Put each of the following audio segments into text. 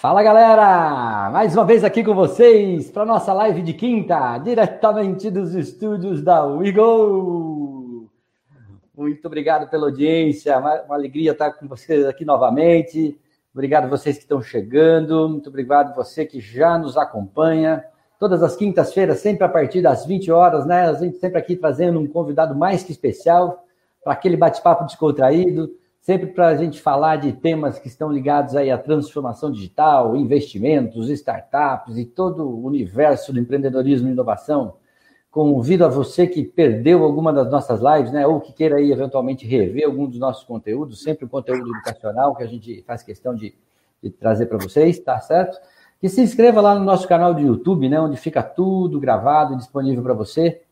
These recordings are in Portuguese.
Fala galera! Mais uma vez aqui com vocês para nossa live de quinta, diretamente dos estúdios da WeGo. Muito obrigado pela audiência, uma alegria estar com vocês aqui novamente. Obrigado vocês que estão chegando, muito obrigado você que já nos acompanha. Todas as quintas-feiras, sempre a partir das 20 horas, né? A gente sempre aqui trazendo um convidado mais que especial para aquele bate-papo descontraído sempre para a gente falar de temas que estão ligados aí à transformação digital, investimentos, startups e todo o universo do empreendedorismo e inovação. Convido a você que perdeu alguma das nossas lives, né, ou que queira aí eventualmente rever algum dos nossos conteúdos, sempre o conteúdo educacional que a gente faz questão de, de trazer para vocês, tá certo? Que se inscreva lá no nosso canal de YouTube, né, onde fica tudo gravado e disponível para você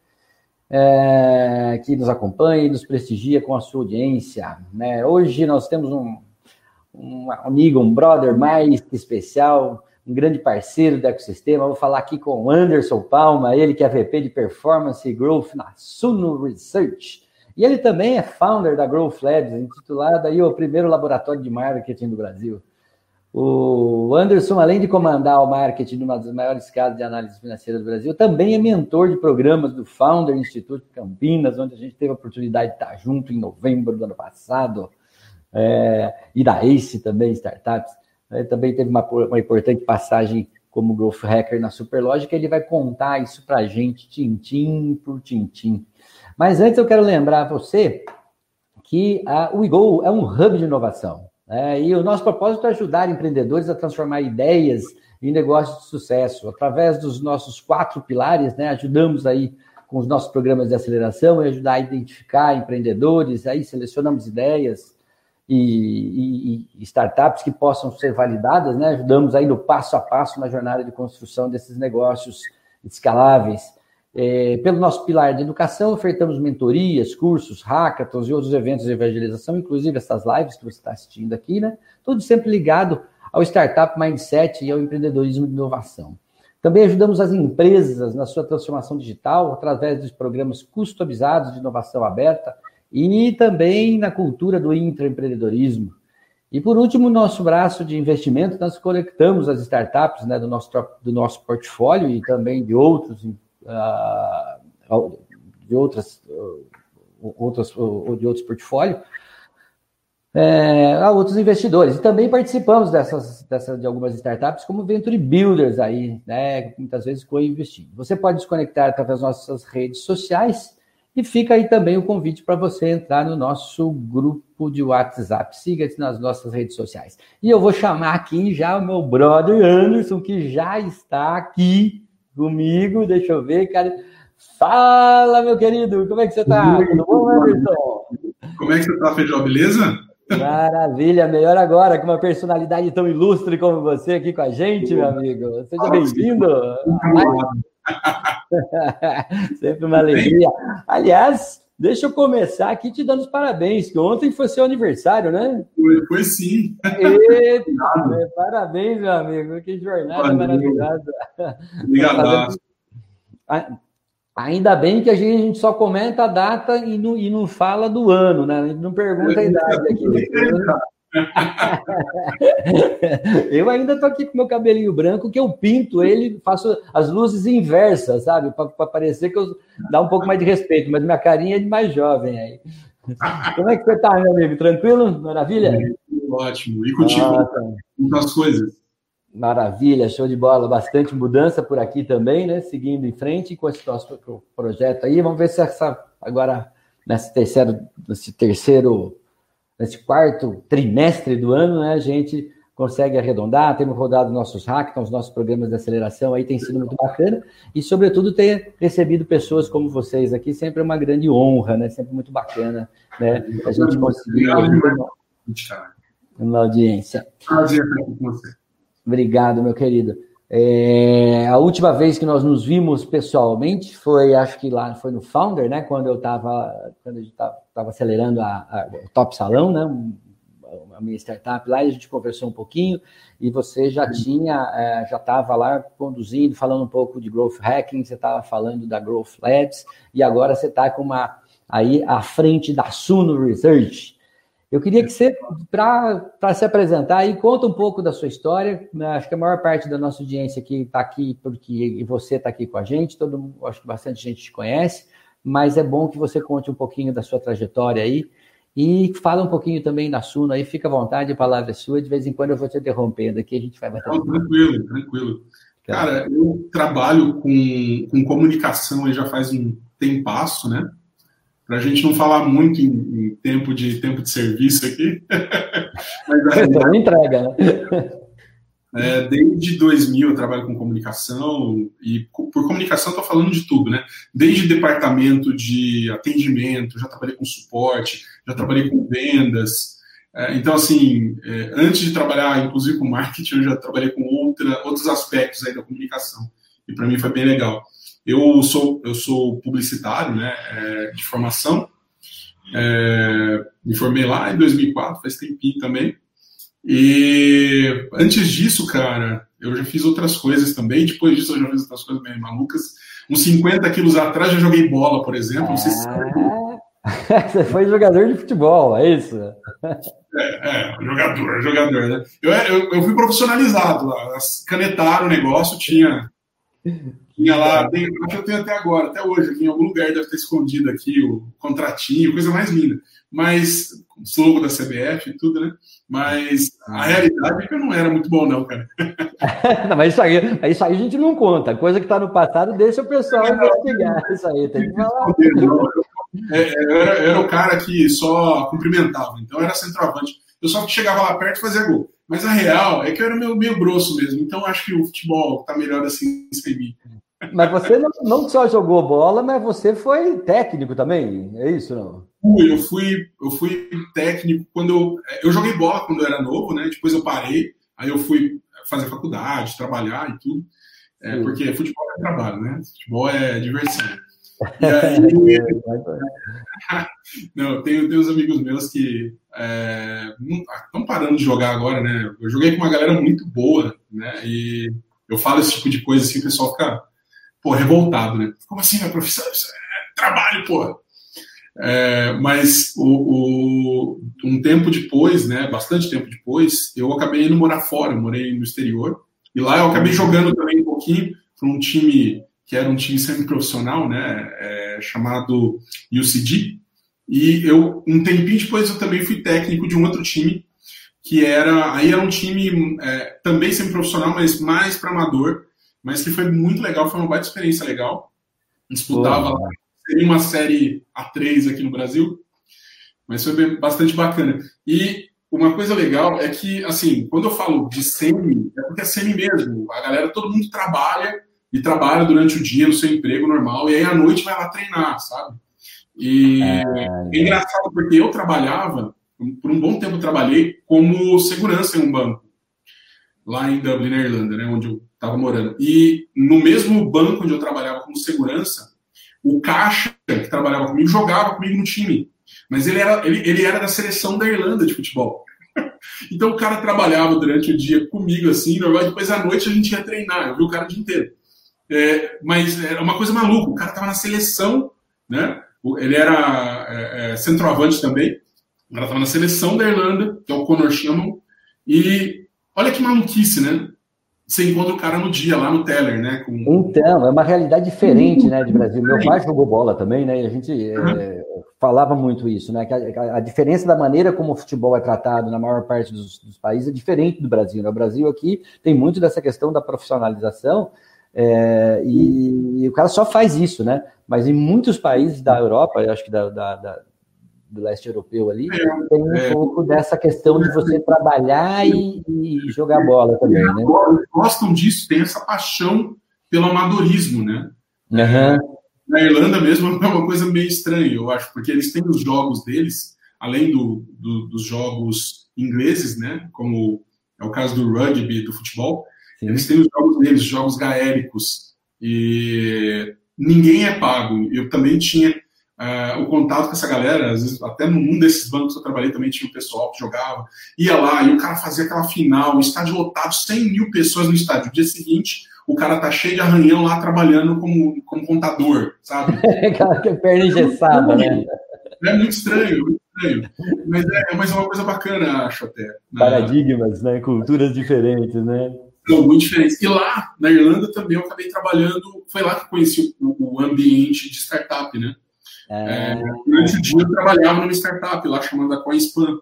é, que nos acompanha e nos prestigia com a sua audiência. Né? Hoje nós temos um, um amigo, um brother mais especial, um grande parceiro do ecossistema. Vou falar aqui com o Anderson Palma, ele que é VP de Performance e Growth na Suno Research. E ele também é founder da Growth Labs, intitulada aí o primeiro laboratório de marketing do Brasil. O Anderson, além de comandar o marketing de uma das maiores casas de análise financeira do Brasil, também é mentor de programas do Founder Instituto Campinas, onde a gente teve a oportunidade de estar junto em novembro do ano passado, é, e da ACE também, Startups. Ele também teve uma, uma importante passagem como Growth Hacker na Superlógica, ele vai contar isso para a gente, tintim por tintim. Mas antes eu quero lembrar você que a WeGo é um hub de inovação. É, e o nosso propósito é ajudar empreendedores a transformar ideias em negócios de sucesso. Através dos nossos quatro pilares, né, ajudamos aí com os nossos programas de aceleração e ajudar a identificar empreendedores, aí selecionamos ideias e, e, e, startups que possam ser validadas, né? Ajudamos aí no passo a passo na jornada de construção desses negócios escaláveis. É, pelo nosso pilar de educação, ofertamos mentorias, cursos, hackathons e outros eventos de evangelização, inclusive essas lives que você está assistindo aqui, né? Tudo sempre ligado ao startup mindset e ao empreendedorismo de inovação. Também ajudamos as empresas na sua transformação digital através dos programas customizados de inovação aberta e também na cultura do intraempreendedorismo. E por último, nosso braço de investimento, nós conectamos as startups né, do, nosso, do nosso portfólio e também de outros uh, de outras, uh, outras de outros portfólios é, a outros investidores. E também participamos dessas, dessas de algumas startups como Venture Builders aí, né? Muitas vezes co-investindo. Você pode desconectar através das nossas redes sociais e fica aí também o convite para você entrar no nosso grupo de WhatsApp. Siga-se nas nossas redes sociais. E eu vou chamar aqui já o meu brother Anderson, que já está aqui comigo. Deixa eu ver, cara. Fala, meu querido, como é que você está? Tudo bom, Anderson? Como é que você está, Feijão? Beleza? Maravilha, melhor agora com uma personalidade tão ilustre como você aqui com a gente, meu amigo. Seja bem-vindo. Sempre uma alegria. Aliás, Deixa eu começar aqui te dando os parabéns, que ontem foi seu aniversário, né? Foi, foi sim. Eita, parabéns, meu amigo. Que jornada Valeu. maravilhosa. Obrigado. Ainda bem que a gente só comenta a data e não, e não fala do ano, né? A gente não pergunta a idade aqui. Eu ainda tô aqui com meu cabelinho branco, que eu pinto ele, faço as luzes inversas, sabe? Para parecer que eu dá um pouco mais de respeito, mas minha carinha é de mais jovem aí. Como é que você tá, meu amigo? Tranquilo? Maravilha? É, ótimo. E contigo? Muitas coisas. Maravilha, show de bola. Bastante mudança por aqui também, né? Seguindo em frente com esse nosso projeto aí. Vamos ver se essa agora nesse terceiro, nesse terceiro nesse quarto trimestre do ano, né, a gente consegue arredondar, temos rodado nossos hackathons, nossos programas de aceleração, aí tem sido muito bacana, e sobretudo ter recebido pessoas como vocês aqui, sempre é uma grande honra, né, sempre muito bacana, né, a gente conseguir uma audiência. Com você. Obrigado, meu querido. É, a última vez que nós nos vimos pessoalmente foi, acho que lá foi no Founder, né? Quando eu estava, quando a gente estava acelerando a, a, o Top Salão, né? A minha startup lá, e a gente conversou um pouquinho, e você já tinha, é, já estava lá conduzindo, falando um pouco de growth hacking, você estava falando da Growth Labs, e agora você está com uma aí à frente da Suno Research. Eu queria que você, para se apresentar aí, conta um pouco da sua história. Né? Acho que a maior parte da nossa audiência aqui está aqui porque você está aqui com a gente, todo, acho que bastante gente te conhece, mas é bom que você conte um pouquinho da sua trajetória aí e fala um pouquinho também da Suno aí, fica à vontade, a palavra é sua, de vez em quando eu vou te interrompendo aqui, a gente vai bater. Não, tranquilo, tranquilo. Cara, eu trabalho com, com comunicação já faz um tempasso, né? para a gente não falar muito em, em, tempo de tempo de serviço aqui. Mas a então, entrega, né? É, desde 2000 eu trabalho com comunicação e por comunicação estou falando de tudo, né? Desde departamento de atendimento, já trabalhei com suporte, já trabalhei com vendas. É, então, assim, é, antes de trabalhar, inclusive com marketing, eu já trabalhei com outra, outros aspectos aí da comunicação. E para mim foi bem legal. Eu sou, eu sou publicitário, né, é, de formação. É, me formei lá em 2004, faz tempinho também. E antes disso, cara, eu já fiz outras coisas também. Depois disso, eu já fiz outras coisas meio malucas. Uns 50 quilos atrás, eu joguei bola, por exemplo. Não sei se Você foi jogador de futebol, é isso? É, é jogador, jogador, né? Eu, eu, eu fui profissionalizado lá. Canetaram o negócio, tinha tinha lá, tem, acho que eu tenho até agora, até hoje, aqui em algum lugar deve ter escondido aqui o contratinho, coisa mais linda. Mas, o logo da CBF e tudo, né? Mas a realidade é que eu não era muito bom, não, cara. não, mas isso aí, isso aí a gente não conta. Coisa que está no passado, deixa o pessoal investigar. Isso aí, tem que falar. É, é, eu, era, era o cara que só cumprimentava, então era centroavante. Eu só chegava lá perto e fazia gol. Mas a real é que eu era meio, meio grosso mesmo, então acho que o futebol tá melhor assim sem mim. Mas você não, não só jogou bola, mas você foi técnico também, é isso não? Eu fui, eu fui técnico quando eu, eu joguei bola quando eu era novo, né? Depois eu parei, aí eu fui fazer faculdade, trabalhar e tudo, é, porque futebol é trabalho, né? Futebol é diversão. E aí, não, tenho, tenho uns amigos meus que estão é, parando de jogar agora, né? Eu joguei com uma galera muito boa, né? E eu falo esse tipo de coisa assim, o pessoal fica pô, revoltado, né? Como assim, minha profissão? Isso é trabalho, pô. É, mas o, o, um tempo depois, né, bastante tempo depois, eu acabei indo morar fora, morei no exterior, e lá eu acabei jogando também um pouquinho para um time que era um time semi-profissional, né, é, chamado UCD, e eu, um tempinho depois, eu também fui técnico de um outro time, que era, aí era um time é, também semi-profissional, mas mais para amador, mas que foi muito legal, foi uma baita experiência legal. Disputava lá, seria uma série A3 aqui no Brasil, mas foi bastante bacana. E uma coisa legal é que, assim, quando eu falo de semi, é porque é semi mesmo. A galera, todo mundo trabalha e trabalha durante o dia no seu emprego normal, e aí à noite vai lá treinar, sabe? E é, é engraçado porque eu trabalhava, por um bom tempo trabalhei como segurança em um banco, lá em Dublin, na Irlanda, né, onde eu estava morando. E no mesmo banco onde eu trabalhava como segurança, o caixa que trabalhava comigo jogava comigo no time. Mas ele era, ele, ele era da seleção da Irlanda de futebol. então o cara trabalhava durante o dia comigo, assim, normal, depois à noite a gente ia treinar, eu vi o cara o dia inteiro. É, mas era uma coisa maluca, o cara estava na seleção, né? Ele era é, é, centroavante também, o cara estava na seleção da Irlanda, que é o Conor Shamon, e olha que maluquice, né? você encontra o cara no dia, lá no Teller, né? Com... Então, é uma realidade diferente, né, de Brasil. Meu pai jogou bola também, né? E a gente é, falava muito isso, né? Que a, a, diferença da maneira como o futebol é tratado na maior parte dos, dos países é diferente do Brasil. Né? O Brasil aqui tem muito dessa questão da profissionalização é, e, e, o cara só faz isso, né? Mas em muitos países da Europa, eu acho que da, da, da do leste europeu ali, é, tem um é, pouco dessa questão de você trabalhar e, e jogar bola também, né? Gostam disso, tem essa paixão pelo amadorismo, né? Uhum. Na Irlanda mesmo é uma coisa meio estranha, eu acho, porque eles têm os jogos deles, além do, do, dos jogos ingleses, né? Como é o caso do rugby, do futebol, Sim. eles têm os jogos deles, jogos gaéricos, e ninguém é pago. Eu também tinha Uh, o contato com essa galera, às vezes, até num desses bancos que eu trabalhei também tinha o um pessoal que jogava, ia lá e o cara fazia aquela final, o estádio lotado, 100 mil pessoas no estádio. No dia seguinte, o cara tá cheio de arranhão lá trabalhando como, como contador, sabe? Aquela que é perna engessada, né? É muito estranho, muito estranho. Mas é, mas é uma coisa bacana, acho até. Né? Paradigmas, né? Culturas diferentes, né? Não, muito diferentes. E lá, na Irlanda, também eu acabei trabalhando, foi lá que conheci o, o ambiente de startup, né? É, é durante o dia eu trabalhava numa startup lá chamada CoinSpan.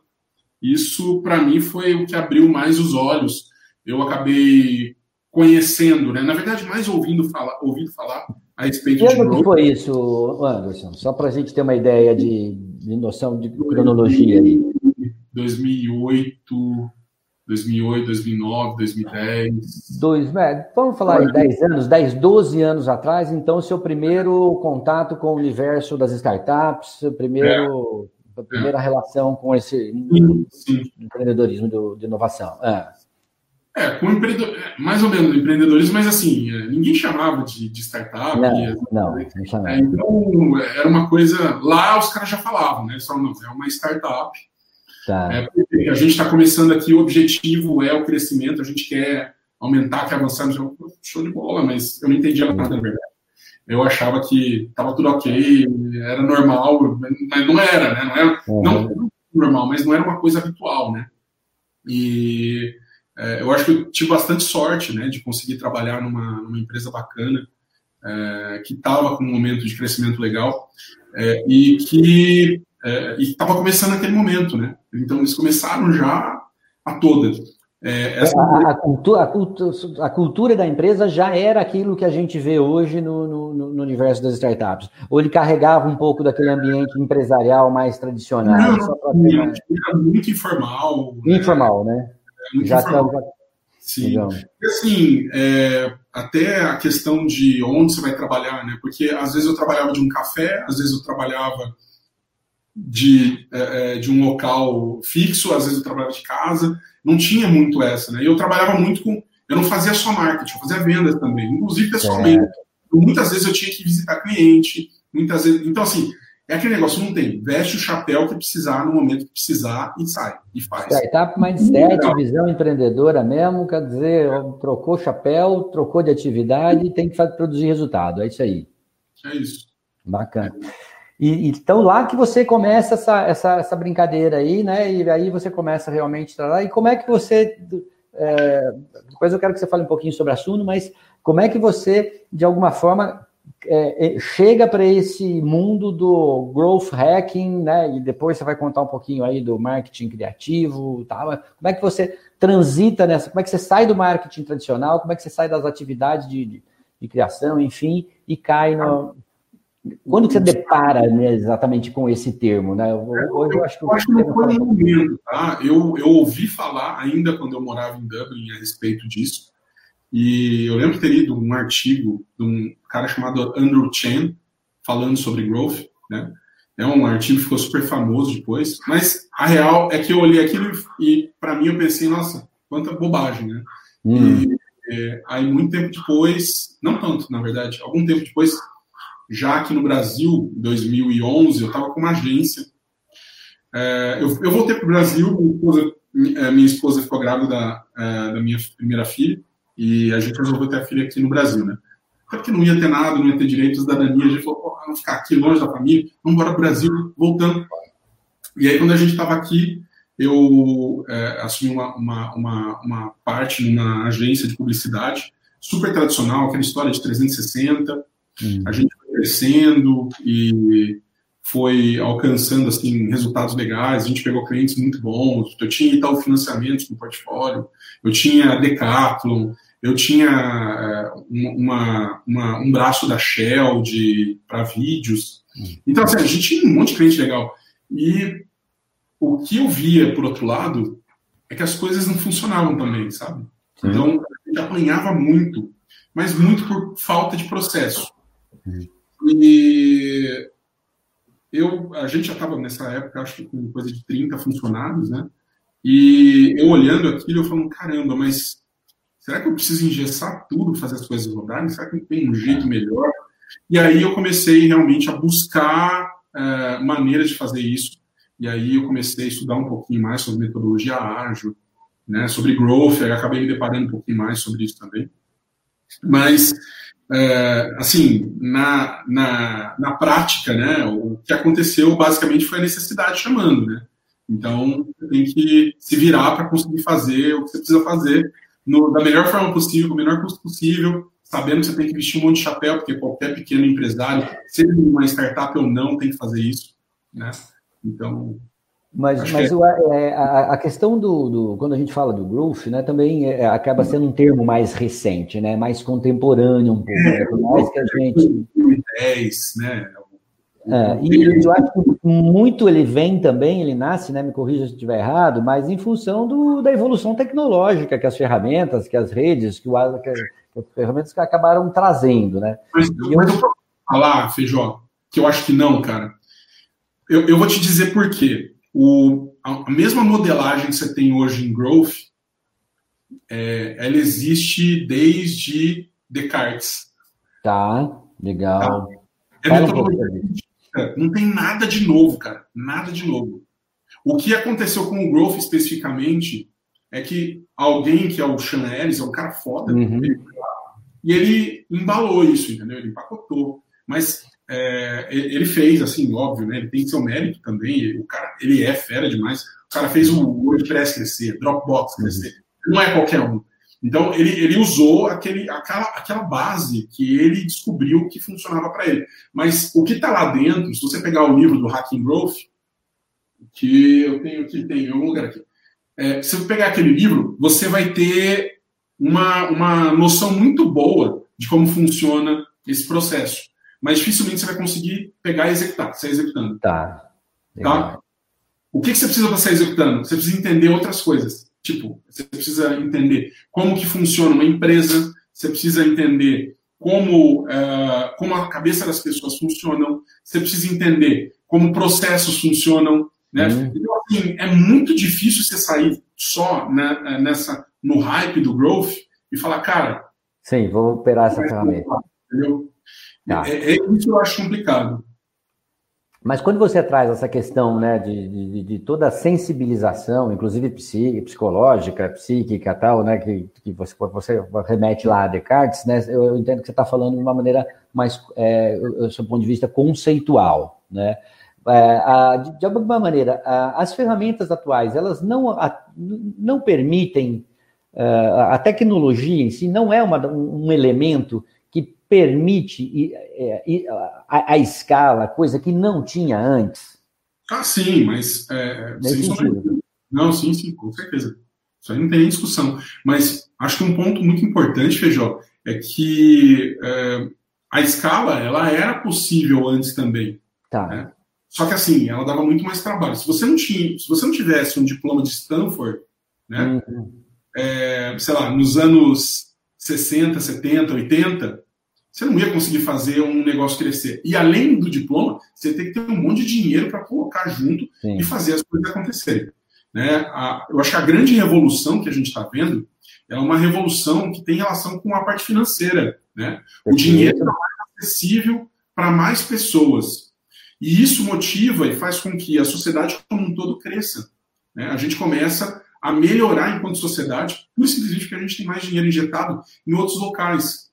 Isso, para mim, foi o que abriu mais os olhos. Eu acabei conhecendo, né? Na verdade, mais ouvindo falar, ouvindo falar a respeito que de ano que foi isso, Anderson? Só para a gente ter uma ideia de, de noção de cronologia aí. 2008, 2008, 2009, 2010. Dois, vamos falar em 10 anos, 10, 12 anos atrás, então, seu primeiro contato com o universo das startups, primeiro, é. a primeira é. relação com esse sim, sim. empreendedorismo de, de inovação. É. É, com empreendedor, é, mais ou menos empreendedorismo, mas assim, é, ninguém chamava de, de startup. Não, e, não, não chamava. É, então, era uma coisa. Lá os caras já falavam, né? Só não, é uma startup. Tá. É, a gente está começando aqui, o objetivo é o crescimento, a gente quer aumentar, quer avançar. Show de bola, mas eu não entendia nada, na verdade. Eu achava que estava tudo ok, era normal, mas não era, né? Não era uhum. não, normal, mas não era uma coisa habitual, né? E é, eu acho que eu tive bastante sorte né, de conseguir trabalhar numa, numa empresa bacana, é, que estava com um momento de crescimento legal é, e que é, estava começando naquele momento. Né? Então, eles começaram já a toda. É, essa... a, a, cultura, a, a, cultura, da empresa já era aquilo que a gente vê hoje no, no, no, universo das startups. Ou ele carregava um pouco daquele ambiente empresarial mais tradicional? Não, não, era muito informal. Informal, né? né? muito já Tá... Sim. Legal. E assim, é, até a questão de onde você vai trabalhar, né? Porque às vezes eu trabalhava de um café, às vezes eu trabalhava de, é, é, de um local fixo, às vezes eu trabalhava de casa. Não tinha muito essa, né? E eu trabalhava muito com. Eu não fazia só marketing, eu fazia vendas também, inclusive pessoalmente. Muitas vezes eu tinha que visitar cliente, muitas vezes. Então, assim, é aquele negócio, não tem. Veste o chapéu que precisar no momento que precisar e sai, e faz. Startup mindset, visão empreendedora mesmo, quer dizer, trocou chapéu, trocou de atividade, tem que fazer, produzir resultado, é isso aí. É isso. Bacana. E, então, lá que você começa essa, essa, essa brincadeira aí, né? E aí você começa realmente a E como é que você. É, depois eu quero que você fale um pouquinho sobre a Suno, mas como é que você, de alguma forma, é, é, chega para esse mundo do growth hacking, né? E depois você vai contar um pouquinho aí do marketing criativo, tal. Como é que você transita nessa? Como é que você sai do marketing tradicional? Como é que você sai das atividades de, de, de criação, enfim, e cai no quando você depara né, exatamente com esse termo, né? Hoje eu acho que, eu acho que não foi no momento, tá? Eu, eu ouvi falar ainda quando eu morava em Dublin a respeito disso. E eu lembro de ter lido um artigo de um cara chamado Andrew Chen falando sobre growth, né? É um artigo que ficou super famoso depois, mas a real é que eu olhei aquilo e para mim eu pensei, nossa, quanta bobagem, né? Hum. E é, aí muito tempo depois, não tanto, na verdade, algum tempo depois, já aqui no Brasil, em 2011, eu estava com uma agência. É, eu, eu, voltei para o Brasil, minha esposa, é, minha esposa ficou grávida da, é, da minha primeira filha, e a gente resolveu ter a filha aqui no Brasil, né? Até porque não ia ter nada, não ia ter direito cidadania. A gente falou, pô, vamos ficar aqui longe da família, vamos embora para o Brasil, voltando. E aí, quando a gente estava aqui, eu é, assumi uma, uma, uma, uma, parte numa agência de publicidade, super tradicional, aquela história de 360. Hum. A gente crescendo e foi alcançando assim resultados legais. A gente pegou clientes muito bons. Eu tinha Itaú Financiamentos no portfólio, eu tinha Decathlon, eu tinha é, uma, uma, um braço da Shell para vídeos. Hum. Então, assim, a gente tinha um monte de cliente legal. E o que eu via, por outro lado, é que as coisas não funcionavam também, sabe? Então, a gente apanhava muito, mas muito por falta de processo. E eu, a gente estava nessa época, acho que com coisa de 30 funcionários, né? E eu olhando aquilo, eu falando, caramba, mas Será que eu preciso engessar tudo, fazer as coisas rodarem? Será que tem um jeito melhor? E aí eu comecei realmente a buscar uh, maneiras de fazer isso. E aí eu comecei a estudar um pouquinho mais sobre metodologia ágil, né, sobre growth, aí acabei me deparando um pouquinho mais sobre isso também. Mas, é, assim, na, na, na prática, né, o que aconteceu basicamente foi a necessidade chamando, né? Então, você tem que se virar para conseguir fazer o que você precisa fazer no, da melhor forma possível, com o menor custo possível, sabendo que você tem que vestir um monte de chapéu, porque qualquer pequeno empresário, seja uma startup ou não, tem que fazer isso, né? Então, mas, mas o, é, a, a, questão do, do, Quando a gente fala do growth, né, também é, acaba sendo um termo mais recente, né, mais contemporâneo um pouco. É, né, mais que a gente. 2010, né? É, e eu acho que muito ele vem também, ele nasce, né? Me corrija se estiver errado, mas em função do, da evolução tecnológica que as ferramentas, que as redes, que, o, que, que as ferramentas que acabaram trazendo, né? Mas, mas eu vou falar, Feijó, que eu acho que não, cara. Eu, eu vou te dizer por quê. O, a, mesma modelagem que você tem hoje em growth, é, ela existe desde Descartes. Tá, legal. Tá? É metodologia não tem nada de novo, cara. Nada de novo. O que aconteceu com o Growth especificamente é que alguém que é o Sean Ellis, é um cara foda, uhum. ele, e ele embalou isso, entendeu? Ele empacotou. Mas é, ele fez, assim, óbvio, né? Ele tem seu mérito também. O cara, ele é fera demais. O cara fez o WordPress crescer, Dropbox crescer. Uhum. Não é qualquer um. Então, ele, ele usou aquele, aquela, aquela base que ele descobriu que funcionava para ele. Mas o que está lá dentro, se você pegar o livro do Hacking Growth, que eu tenho aqui, tem em algum lugar aqui, é, se você pegar aquele livro, você vai ter uma, uma noção muito boa de como funciona esse processo. Mas dificilmente você vai conseguir pegar e executar, sair executando. Tá. tá? O que, que você precisa para sair executando? Você precisa entender outras coisas. Tipo, você precisa entender como que funciona uma empresa, você precisa entender como, uh, como a cabeça das pessoas funcionam, você precisa entender como processos funcionam. Né? Uhum. Então, assim, é muito difícil você sair só né, nessa, no hype do growth e falar, cara. Sim, vou operar essa ferramenta. Entendeu? Tá. É, é, isso que eu acho complicado. Mas quando você traz essa questão né, de, de, de toda a sensibilização, inclusive psicológica, psíquica tal, né, que, que você, você remete lá a Descartes, né, eu, entendo que você está falando de uma maneira mais, é, do seu ponto de vista, conceitual. Né? É, a, de, de, alguma maneira, a, as ferramentas atuais, elas não, a, não permitem, a, é, a tecnologia em si não é uma, um elemento permite a, a, escala, coisa que não tinha antes? Ah, sim, mas. É, não, sim, sim, com certeza. Isso aí não tem nem discussão. Mas acho que um ponto muito importante, Feijó, é que é, a escala ela era possível antes também. Tá. Né? Só que assim, ela dava muito mais trabalho. Se você não tinha, se você não tivesse um diploma de Stanford, né? Uhum. É, sei lá, nos anos 60, 70, 80, você não ia conseguir fazer um negócio crescer. E além do diploma, você tem que ter um monte de dinheiro para colocar junto Sim. e fazer as coisas acontecerem. Né? A, eu acho que a grande revolução que a gente está vendo é uma revolução que tem relação com a parte financeira. Né? O dinheiro é mais acessível para mais pessoas. E isso motiva e faz com que a sociedade como um todo cresça. Né? A gente começa a melhorar enquanto sociedade, por simplesmente porque a gente tem mais dinheiro injetado em outros locais.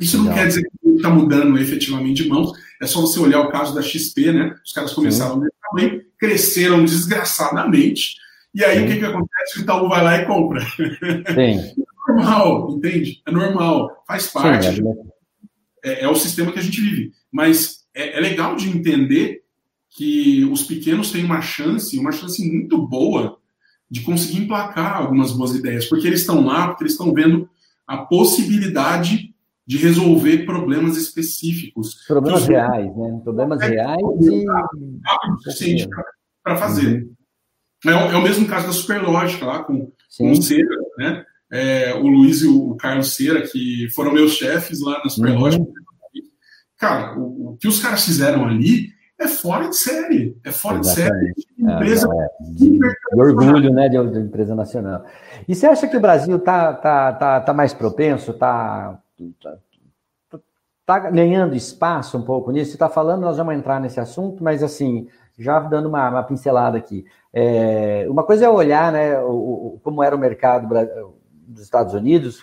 Isso não quer dizer que está mudando efetivamente de mãos, é só você olhar o caso da XP, né? Os caras começaram Sim. também, cresceram desgraçadamente, e aí Sim. o que, que acontece? O Itaú vai lá e compra. Sim. É normal, entende? É normal, faz parte. Sim, é, é, é, o sistema que a gente vive. Mas é, é legal de entender que os pequenos têm uma chance, uma chance muito boa de conseguir emplacar algumas boas ideias, porque eles estão lá, porque eles estão vendo a possibilidade de resolver problemas específicos. Problemas reais, né? Problemas reais e. suficiente para fazer. Uhum. É, é, o mesmo caso da Superlógica, lá com, com o Cera, né? É, o Luiz e o Carlos Cera, que foram meus chefes lá na Superlógica. Uhum. Cara, o, o, que os caras fizeram ali é fora de série. É fora Exatamente. de série. Empresa. É, é, orgulho, né, de, de, empresa nacional. E você acha que o Brasil está tá, tá, tá mais propenso, está Está tá ganhando espaço um pouco nisso. Você está falando, nós vamos entrar nesse assunto, mas assim, já dando uma, uma pincelada aqui. É, uma coisa é olhar né, o, o, como era o mercado dos Estados Unidos,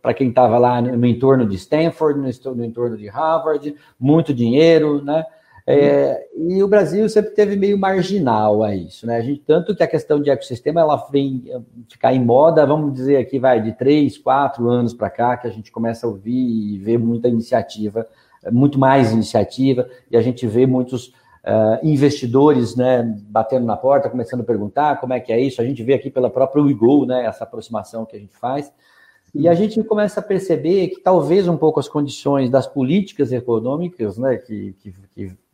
para quem estava lá no entorno de Stanford, no entorno de Harvard, muito dinheiro, né? É, e o Brasil sempre teve meio marginal a isso, né? A gente, tanto que a questão de ecossistema ela vem eh, ficar em moda, vamos dizer aqui, vai de três, quatro anos para cá, que a gente começa a ouvir e ver muita iniciativa, muito mais iniciativa, e a gente vê muitos uh, investidores né, batendo na porta, começando a perguntar como é que é isso. A gente vê aqui pela própria WeGo, né, essa aproximação que a gente faz. E a gente começa a perceber que talvez um pouco as condições das políticas econômicas, né, que, que, que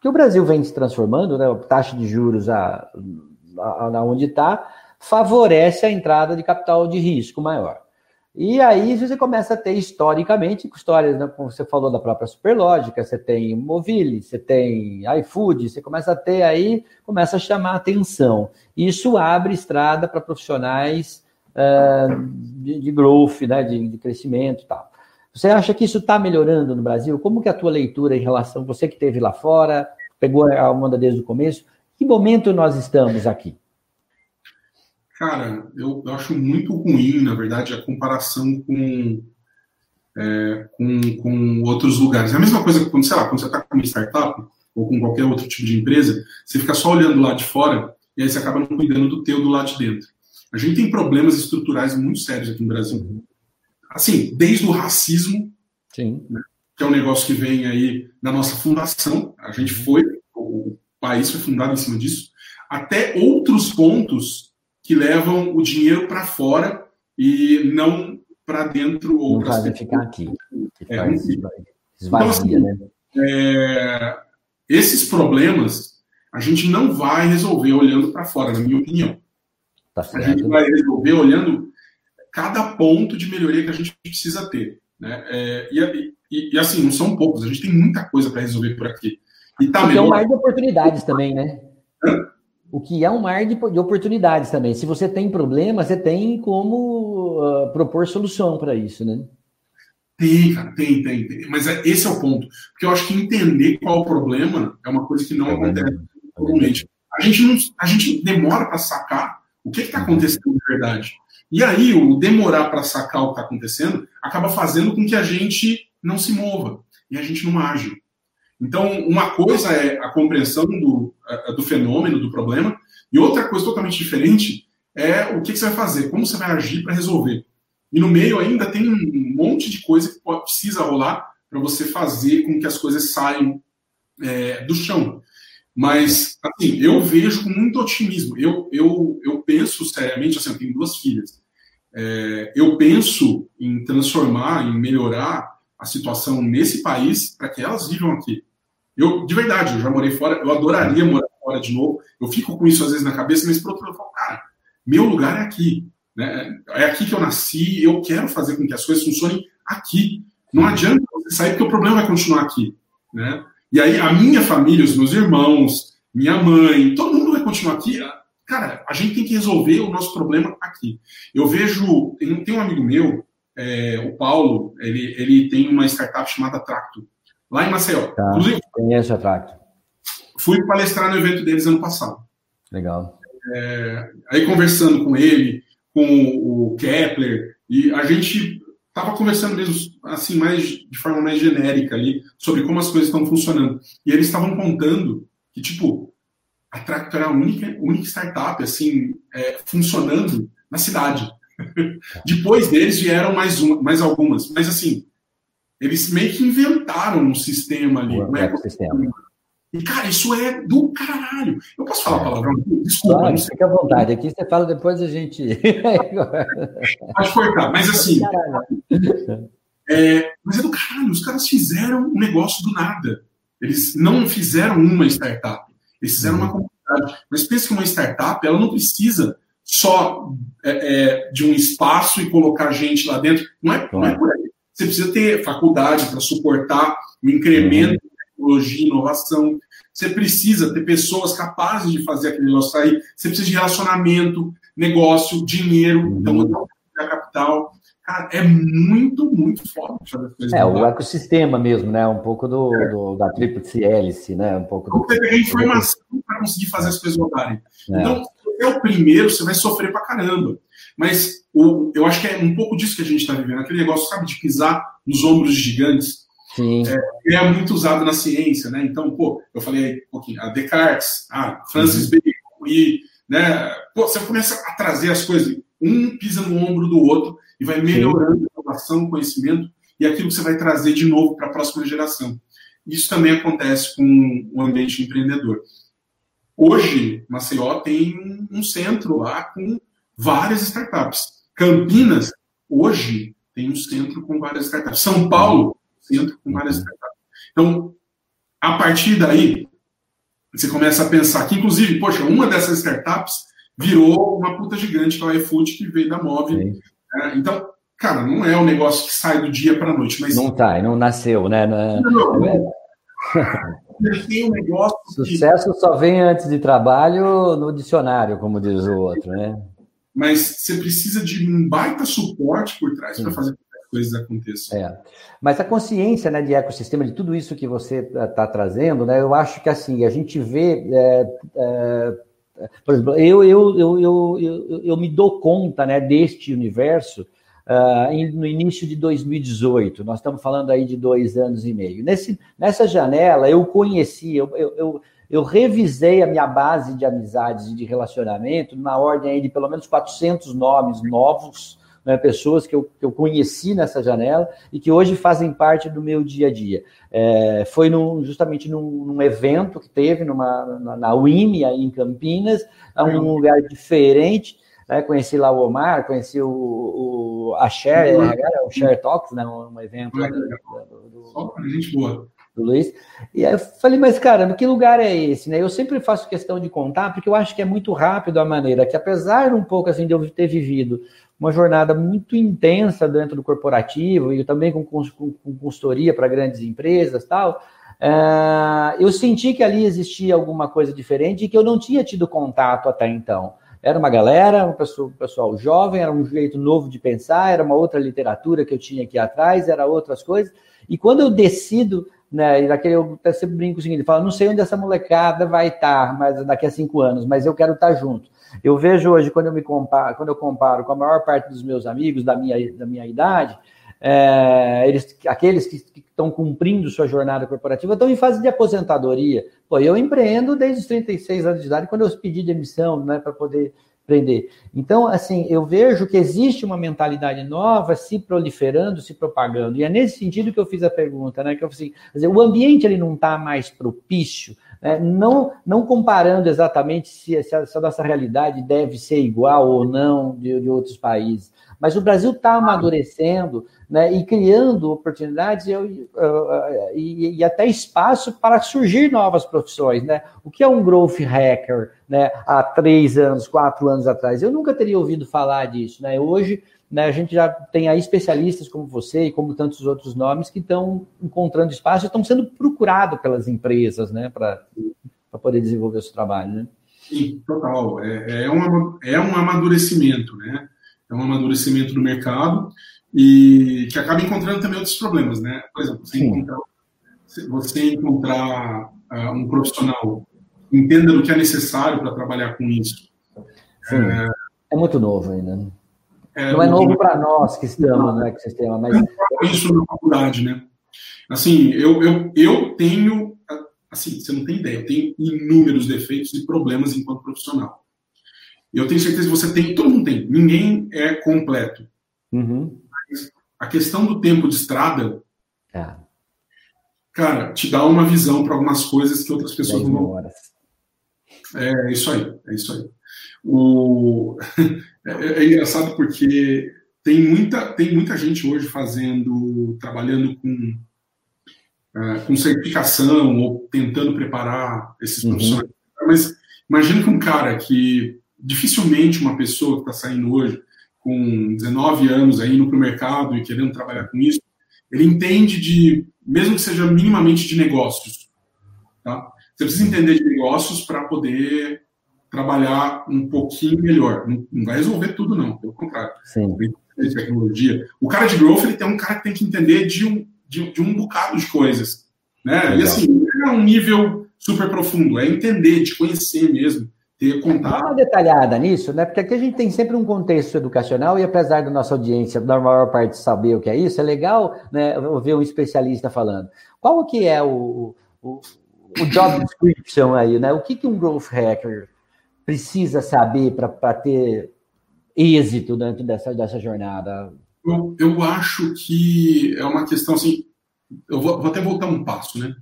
que o Brasil vem se transformando, né, a taxa de juros a, a, a onde está, favorece a entrada de capital de risco maior. E aí você começa a ter historicamente histórias, né, como você falou da própria Superlógica, você tem Movile, você tem iFood, você começa a ter aí, começa a chamar atenção. Isso abre estrada para profissionais uh, de, de, growth, né, de, de crescimento e tal. Você acha que isso está melhorando no Brasil? Como que é a tua leitura em relação, você que esteve lá fora, pegou a onda desde o começo, que momento nós estamos aqui? Cara, eu, eu acho muito ruim, na verdade, a comparação com, é, com, com outros lugares. É a mesma coisa que quando, sei lá, quando você está com uma startup ou com qualquer outro tipo de empresa, você fica só olhando lá de fora e aí você acaba não cuidando do teu do lado de dentro. A gente tem problemas estruturais muito sérios aqui no Brasil. Assim, desde o racismo, né, que é um negócio que vem aí da nossa fundação, a gente uhum. foi, o país foi fundado em cima disso, até outros pontos que levam o dinheiro para fora e não para dentro ou para ficar aqui. É, faz, esvazia, então, assim, né? É, esses problemas a gente não vai resolver olhando para fora, na minha opinião. Tá a gente vai resolver olhando cada ponto de melhoria que a gente precisa ter. Né? É, e, e, e, assim, não são poucos, a gente tem muita coisa para resolver por aqui. E tá melhor... é um mar de oportunidades também, né? Hã? O que é um mar de, de, oportunidades também. Se você tem problema, você tem como uh, propor solução para isso, né? Tem, cara, tem, tem, tem. Mas é, esse é o ponto. Porque eu acho que entender qual é o problema é uma coisa que não é acontece normalmente. A gente, não, a gente demora para sacar o que está acontecendo de verdade. E aí, o demorar para sacar o que está acontecendo acaba fazendo com que a gente não se mova e a gente não age. Então, uma coisa é a compreensão do, do fenômeno, do problema, e outra coisa totalmente diferente é o que, você vai fazer, como você vai agir para resolver. E no meio ainda tem um monte de coisa que precisa rolar para você fazer com que as coisas saiam é, do chão. Mas, assim, eu vejo com muito otimismo. Eu, eu, eu penso seriamente, assim, eu tenho duas filhas. É, eu penso em transformar, em melhorar a situação nesse país para que elas vivam aqui. Eu, de verdade, eu já morei fora, eu adoraria morar fora de novo. Eu fico com isso às vezes na cabeça, mas por outro lado, eu falo, cara, meu lugar é aqui. Né? É aqui que eu nasci, eu quero fazer com que as coisas funcionem aqui. Não adianta você sair, porque o problema vai continuar aqui. Né? E aí a minha família, os meus irmãos, minha mãe, todo mundo vai continuar aqui. Cara, a gente tem que resolver o nosso problema aqui. Eu vejo, tem, tem um amigo meu, é, o Paulo, ele, ele tem uma startup chamada Tracto, lá em Maceió. Tá, Inclusive, conheço a Tracto. Fui palestrar no evento deles ano passado. Legal. É, aí conversando com ele, com o Kepler, e a gente estava conversando mesmo, assim, mais de forma mais genérica ali, sobre como as coisas estão funcionando. E eles estavam contando que, tipo, a Tractor era a única, única startup, assim, é, funcionando na cidade. Depois deles vieram mais, uma, mais algumas. Mas, assim, eles meio que inventaram um sistema ali. O é, sistema. E, cara, isso é do caralho. Eu posso falar a palavra? Desculpa. Claro, fica à vontade. Aqui você fala, depois a gente. Pode cortar. Mas, assim. É, mas é do caralho. Os caras fizeram um negócio do nada. Eles não fizeram uma startup. Eles fizeram uma uhum. comunidade. Mas pensa que uma startup, ela não precisa só é, é, de um espaço e colocar gente lá dentro. Não é, não é por aí. Você precisa ter faculdade para suportar o incremento uhum tecnologia, inovação. Você precisa ter pessoas capazes de fazer aquele negócio sair. Você precisa de relacionamento, negócio, dinheiro, uhum. então a capital. Cara, é muito, muito forte. É, o ecossistema mesmo, né? Um pouco do, é. do da tríplice hélice, né? Um pouco do... Você pegar informação para conseguir fazer as coisas rodarem. É. Então, se é o primeiro, você vai sofrer pra caramba. Mas o, eu acho que é um pouco disso que a gente está vivendo, aquele negócio, sabe, de pisar nos ombros gigantes. Sim. É, é muito usado na ciência, né? Então, pô, eu falei aí um pouquinho, a Descartes, a Francis uhum. Bacon, e, né, pô, você começa a trazer as coisas, um pisa no ombro do outro e vai melhorando a inovação, o conhecimento e aquilo que você vai trazer de novo para a próxima geração. Isso também acontece com o ambiente empreendedor. Hoje, Maceió tem um centro lá com várias startups. Campinas, hoje, tem um centro com várias startups. São Paulo, centro com várias uhum. startups. Então, a partir daí, você começa a pensar que, inclusive, poxa, uma dessas startups virou uma puta gigante, que é o iFood, que veio da Móvel. É, então, cara, não é um negócio que sai do dia para a noite. Mas... Não tá, não nasceu, né? Não, é... não, não. tem um negócio. Sucesso que... só vem antes de trabalho no dicionário, como diz o outro, né? Mas você precisa de um baita suporte por trás para fazer coisas aconteçam. É. Mas a consciência né, de ecossistema, de tudo isso que você está trazendo, né, eu acho que assim, a gente vê. É, é, por exemplo, eu, eu, eu, eu, eu, me dou conta né, deste universo uh, no início de 2018. Nós estamos falando aí de dois anos e meio. Nesse, nessa janela, eu conheci, eu, eu, eu, eu revisei a minha base de amizades e de relacionamento na ordem aí de pelo menos 400 nomes novos, né, pessoas que eu, que eu conheci nessa janela e que hoje fazem parte do meu dia a dia. É, foi num, justamente num, num, evento que teve numa, na, na UIME, aí em Campinas, a um lugar diferente, né? Conheci lá o Omar, conheci o, o a Share, uhum. o Share Talks, né? um evento lá do, do, do, gente boa. Do Luiz. E aí eu falei, mas cara, que lugar é esse? Né? Eu sempre faço questão de contar, porque eu acho que é muito rápido a maneira que, apesar um pouco assim de eu ter vivido uma jornada muito intensa dentro do corporativo e também com, com, com consultoria para grandes empresas tal, uh, eu senti que ali existia alguma coisa diferente e que eu não tinha tido contato até então. Era uma galera, um pessoal, um pessoal jovem, era um jeito novo de pensar, era uma outra literatura que eu tinha aqui atrás, era outras coisas. E quando eu decido, né, e daquele, eu sempre brinco o seguinte, falo, não sei onde essa molecada vai estar mas daqui a cinco anos, mas eu quero estar junto. Eu vejo hoje, quando eu me comparo, quando eu comparo com a maior parte dos meus amigos da minha, da minha idade, é, eles, aqueles que, que estão cumprindo sua jornada corporativa estão em fase de aposentadoria. Pô, eu empreendo desde os 36 anos de idade, quando eu pedi demissão, né, para poder empreender. Então, assim, eu vejo que existe uma mentalidade nova se proliferando, se propagando. E é nesse sentido que eu fiz a pergunta, né? Que eu assim, dizer, o ambiente ele não está mais propício, né? não, não comparando exatamente se, se, a, se, a, nossa realidade deve ser igual ou não de, de outros países. Mas o Brasil está amadurecendo né, e criando oportunidades e, e, e, até espaço para surgir novas profissões. Né? O que é um growth hacker né, há três anos, quatro anos atrás? Eu nunca teria ouvido falar disso. Né? Hoje, né, a gente já tem aí especialistas como você e como tantos outros nomes que estão encontrando espaço e estão sendo procurados pelas empresas né, para poder desenvolver o seu trabalho. Né? Sim, total. É, é, um, é um amadurecimento, né? É um amadurecimento do mercado e que acaba encontrando também outros problemas, né? Por exemplo, você encontrar, você encontrar uh, um profissional entenda do que é necessário para trabalhar com isso. Sim. É, é muito novo ainda. Né? É, não é novo para nós que estamos no ecossistema, mas. Isso na faculdade, né? Assim, eu, eu, eu tenho. Assim, você não tem ideia, eu tenho inúmeros defeitos e problemas enquanto profissional. Eu tenho certeza que você tem, todo mundo tem, ninguém é completo. Uhum. A questão do tempo de estrada, é. cara, te dá uma visão para algumas coisas que outras pessoas não. Horas. É isso aí, é isso aí. O... É, é, engraçado porque tem muita, tem muita gente hoje fazendo, trabalhando com, uh, com certificação ou tentando preparar esses uhum. profissionais. Mas imagina que um cara que dificilmente uma pessoa que está saindo hoje com 19 anos aí indo para o mercado e querendo trabalhar com isso, ele entende de, mesmo que seja minimamente de negócios. Tá? Você precisa entender de negócios para poder trabalhar um pouquinho melhor. Não, não, vai resolver tudo, não, pelo contrário. Sim. De tecnologia. O cara de growth ele tem um cara que tem que entender de um, de, de um bocado de coisas. Né? E assim, não é um nível super profundo, é entender, de conhecer mesmo ter contato. Dá uma detalhada nisso, né? Porque aqui a gente tem sempre um contexto educacional e apesar da nossa audiência, da maior parte, saber o que é isso, é legal né, ver um especialista falando. Qual que é o, o, o job description aí, né? O que, que um growth hacker precisa saber para ter êxito dentro dessa, dessa jornada? Eu, eu acho que é uma questão assim. Eu vou, vou até voltar um passo, né?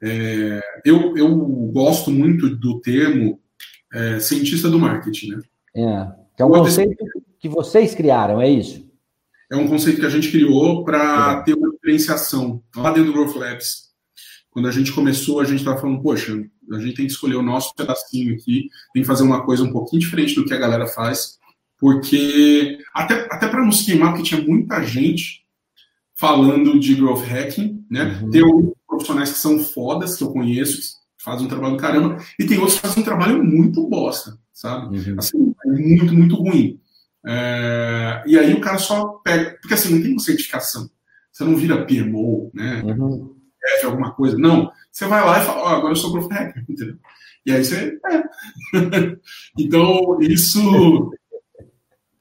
É, eu, eu gosto muito do termo é, cientista do marketing, né? É, que é um conceito que vocês criaram, é isso? É um conceito que a gente criou para é. ter uma diferenciação lá dentro do Growth Labs. Quando a gente começou, a gente estava falando, poxa, a gente tem que escolher o nosso pedacinho aqui, tem que fazer uma coisa um pouquinho diferente do que a galera faz, porque até, até para nos queimar, porque tinha muita gente falando de growth hacking, né? Uhum. Tem profissionais que são fodas, que eu conheço, fazem um trabalho do caramba, e tem outros que fazem um trabalho muito bosta, sabe? Uhum. Assim, muito, muito ruim. É, e aí o cara só pega, porque assim, não tem uma certificação. Você não vira PMO, né? Uhum. F alguma coisa. Não. Você vai lá e fala, oh, agora eu sou growth hacker, entendeu? E aí você. É. então, isso.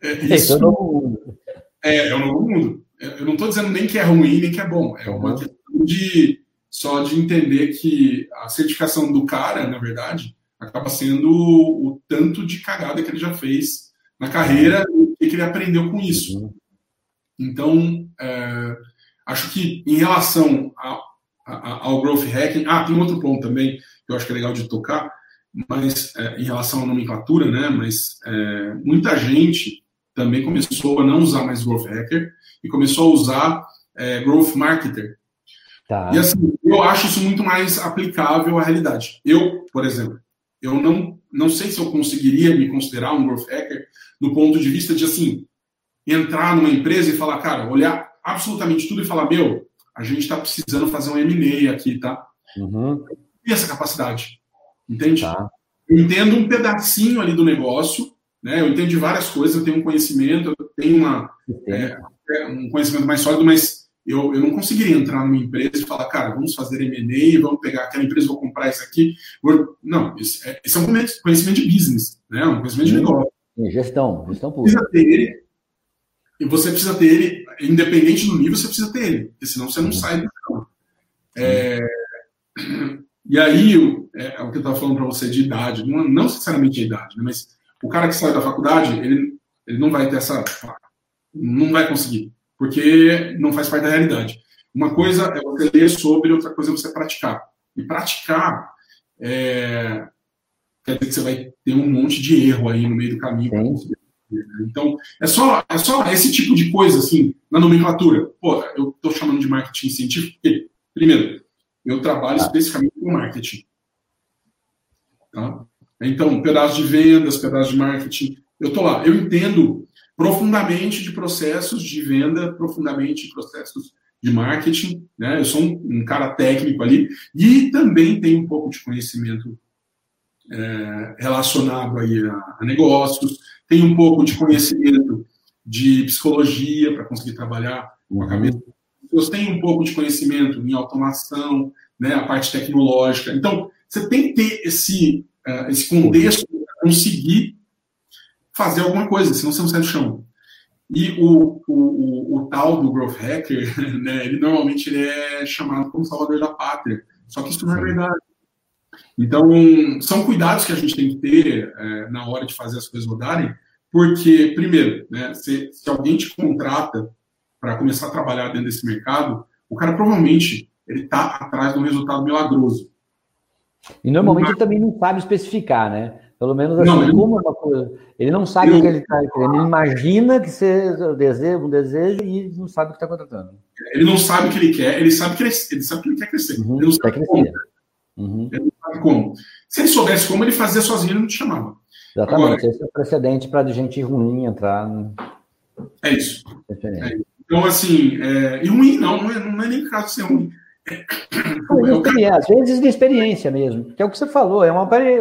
É, isso é o novo mundo. É, é o novo mundo. Eu não estou dizendo nem que é ruim, nem que é bom. É uma uhum. questão de só de entender que a certificação do cara, na verdade, acaba sendo o tanto de cagada que ele já fez na carreira e que ele aprendeu com isso. Uhum. Então, é, acho que em relação a, a, ao growth hacking, ah, tem outro ponto também que eu acho que é legal de tocar, mas é, em relação à nomenclatura, né? Mas é, muita gente também começou a não usar mais growth hacker e começou a usar é, growth marketer. Tá. E assim, eu acho isso muito mais aplicável à realidade. Eu, por exemplo, eu não, não sei se eu conseguiria me considerar um growth hacker do ponto de vista de, assim, entrar numa empresa e falar, cara, olhar absolutamente tudo e falar, meu, a gente está precisando fazer um M&A aqui, tá? Uhum. E essa capacidade, entende? Tá. Eu entendo um pedacinho ali do negócio, né? Eu entendo de várias coisas, eu tenho um conhecimento, eu tenho uma, é, um conhecimento mais sólido, mas eu, eu não conseguiria entrar numa empresa e falar, cara, vamos fazer M&A, vamos pegar aquela empresa, vou comprar isso aqui. Não, esse é, esse é um conhecimento de business, né? um conhecimento de negócio. Gestão, gestão pública. Precisa ter ele, e você precisa ter ele, independente do nível, você precisa ter ele, porque senão você não sai do chão. É, e aí, é, é, o que eu estava falando para você de idade, não, não necessariamente a idade, né, mas o cara que sai da faculdade, ele, ele não vai ter essa. Não vai conseguir porque não faz parte da realidade. Uma coisa é você ler sobre, outra coisa é você praticar. E praticar é, quer dizer que você vai ter um monte de erro aí no meio do caminho. Então, é só, é só esse tipo de coisa, assim, na nomenclatura. Pô, eu estou chamando de marketing científico porque, primeiro, eu trabalho especificamente com marketing. Tá? Então, pedaço de vendas, pedaço de marketing, eu estou lá. Eu entendo profundamente de processos de venda, profundamente de processos de marketing, né? Eu sou um, um cara técnico ali e também tenho um pouco de conhecimento é, relacionado aí a, a, negócios, tenho um pouco de conhecimento de psicologia para conseguir trabalhar com a cabeça. Eu tenho um pouco de conhecimento em automação, né? A parte tecnológica. Então, você tem que ter esse, uh, esse contexto para conseguir fazer alguma coisa, senão você não sai do chão. E o, o, o, o tal do growth hacker, né, ele normalmente ele é chamado como salvador da pátria. Só que isso não é verdade. Então, são cuidados que a gente tem que ter é, na hora de fazer as coisas rodarem, porque, primeiro, né, se, se alguém te contrata para começar a trabalhar dentro desse mercado, o cara provavelmente ele está atrás de um resultado milagroso. E normalmente ele também não sabe especificar, né? Pelo menos assim, não, como uma coisa. Ele não sabe eu, o que ele está querendo. Ele imagina que seja um desejo, um desejo e não sabe o que está contratando. Ele não sabe o que ele quer, ele sabe que ele, ele sabe que ele quer crescer. Uhum, ele não sabe quer como. Uhum. Ele não sabe como. Se ele soubesse como, ele fazia sozinho, ele não te chamava. Exatamente, Agora, esse é o precedente para gente ruim entrar. No... É isso. É Então, assim, é... e ruim não, não é, não é nem caso ser ruim às vezes de experiência mesmo, que é o que você falou, é uma, é,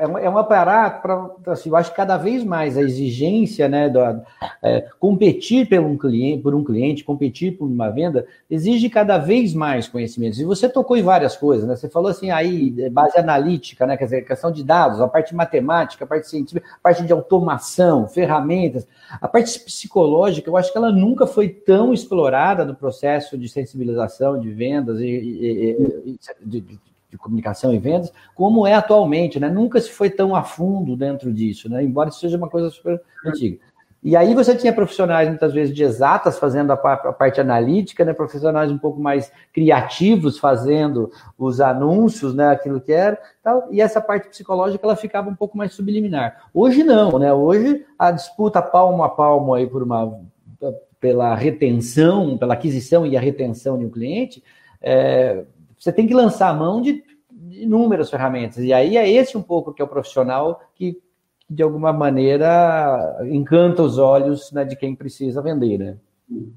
é, um, é um aparato para, assim, eu acho que cada vez mais a exigência, né, da, é, competir por um, cliente, por um cliente, competir por uma venda, exige cada vez mais conhecimentos. E você tocou em várias coisas, né? Você falou assim, aí, é, base analítica, né? Quer dizer, questão de dados, a parte matemática, a parte científica, a parte de automação, ferramentas, a parte psicológica, eu acho que ela nunca foi tão explorada no processo de sensibilização, de vendas e, e, e de, de de comunicação e vendas, como é atualmente, né? Nunca se foi tão a fundo dentro disso, né? Embora isso seja uma coisa super antiga. E aí você tinha profissionais muitas vezes de exatas fazendo a, parte analítica, né? Profissionais um pouco mais criativos fazendo os anúncios, né? Aquilo que era, tal. E essa parte psicológica ela ficava um pouco mais subliminar. Hoje não, né? Hoje a disputa palmo a palmo aí por uma pela retenção, pela aquisição e a retenção de um cliente, é, você tem que lançar a mão de, de inúmeras ferramentas. E aí é esse um pouco que é o profissional que, de alguma maneira, encanta os olhos né, de quem precisa vender, né?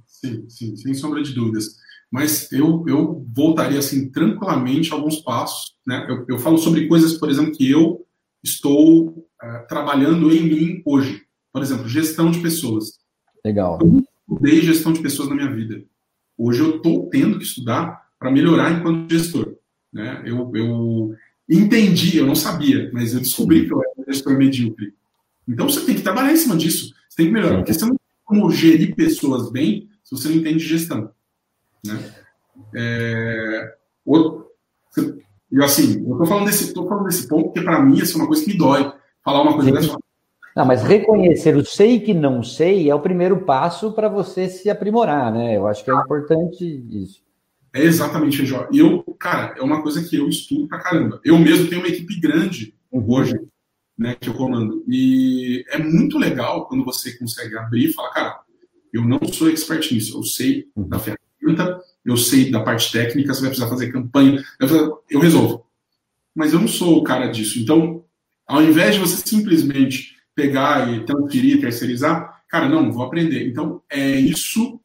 Sim, sim, sem sombra de dúvidas. Mas eu, eu voltaria, assim, tranquilamente alguns passos, né? Eu, eu falo sobre coisas, por exemplo, que eu estou uh, trabalhando em mim hoje. Por exemplo, gestão de pessoas. Legal. Eu estudei gestão de pessoas na minha vida. Hoje eu estou tendo que estudar para melhorar enquanto gestor. Né? Eu, eu entendi, eu não sabia, mas eu descobri que eu era um gestor medíocre. Então você tem que trabalhar em cima disso, você tem que melhorar, porque você não tem como gerir pessoas bem se você não entende gestão. Né? É, eu, assim, eu estou falando, desse, falando desse ponto porque para mim essa é uma coisa que me dói. Falar uma coisa dessa. Não, mas reconhecer o sei que não sei é o primeiro passo para você se aprimorar, né? Eu acho que é importante isso. É exatamente, Jó. E eu, cara, é uma coisa que eu estudo pra caramba. Eu mesmo tenho uma equipe grande hoje, né, que eu comando. E é muito legal quando você consegue abrir e falar, cara, eu não sou expert nisso, eu sei da ferramenta, eu sei da parte técnica, você vai precisar fazer campanha, eu resolvo. Mas eu não sou o cara disso. Então, ao invés de você simplesmente pegar e transferir, terceirizar, cara, não, vou aprender. Então, é isso,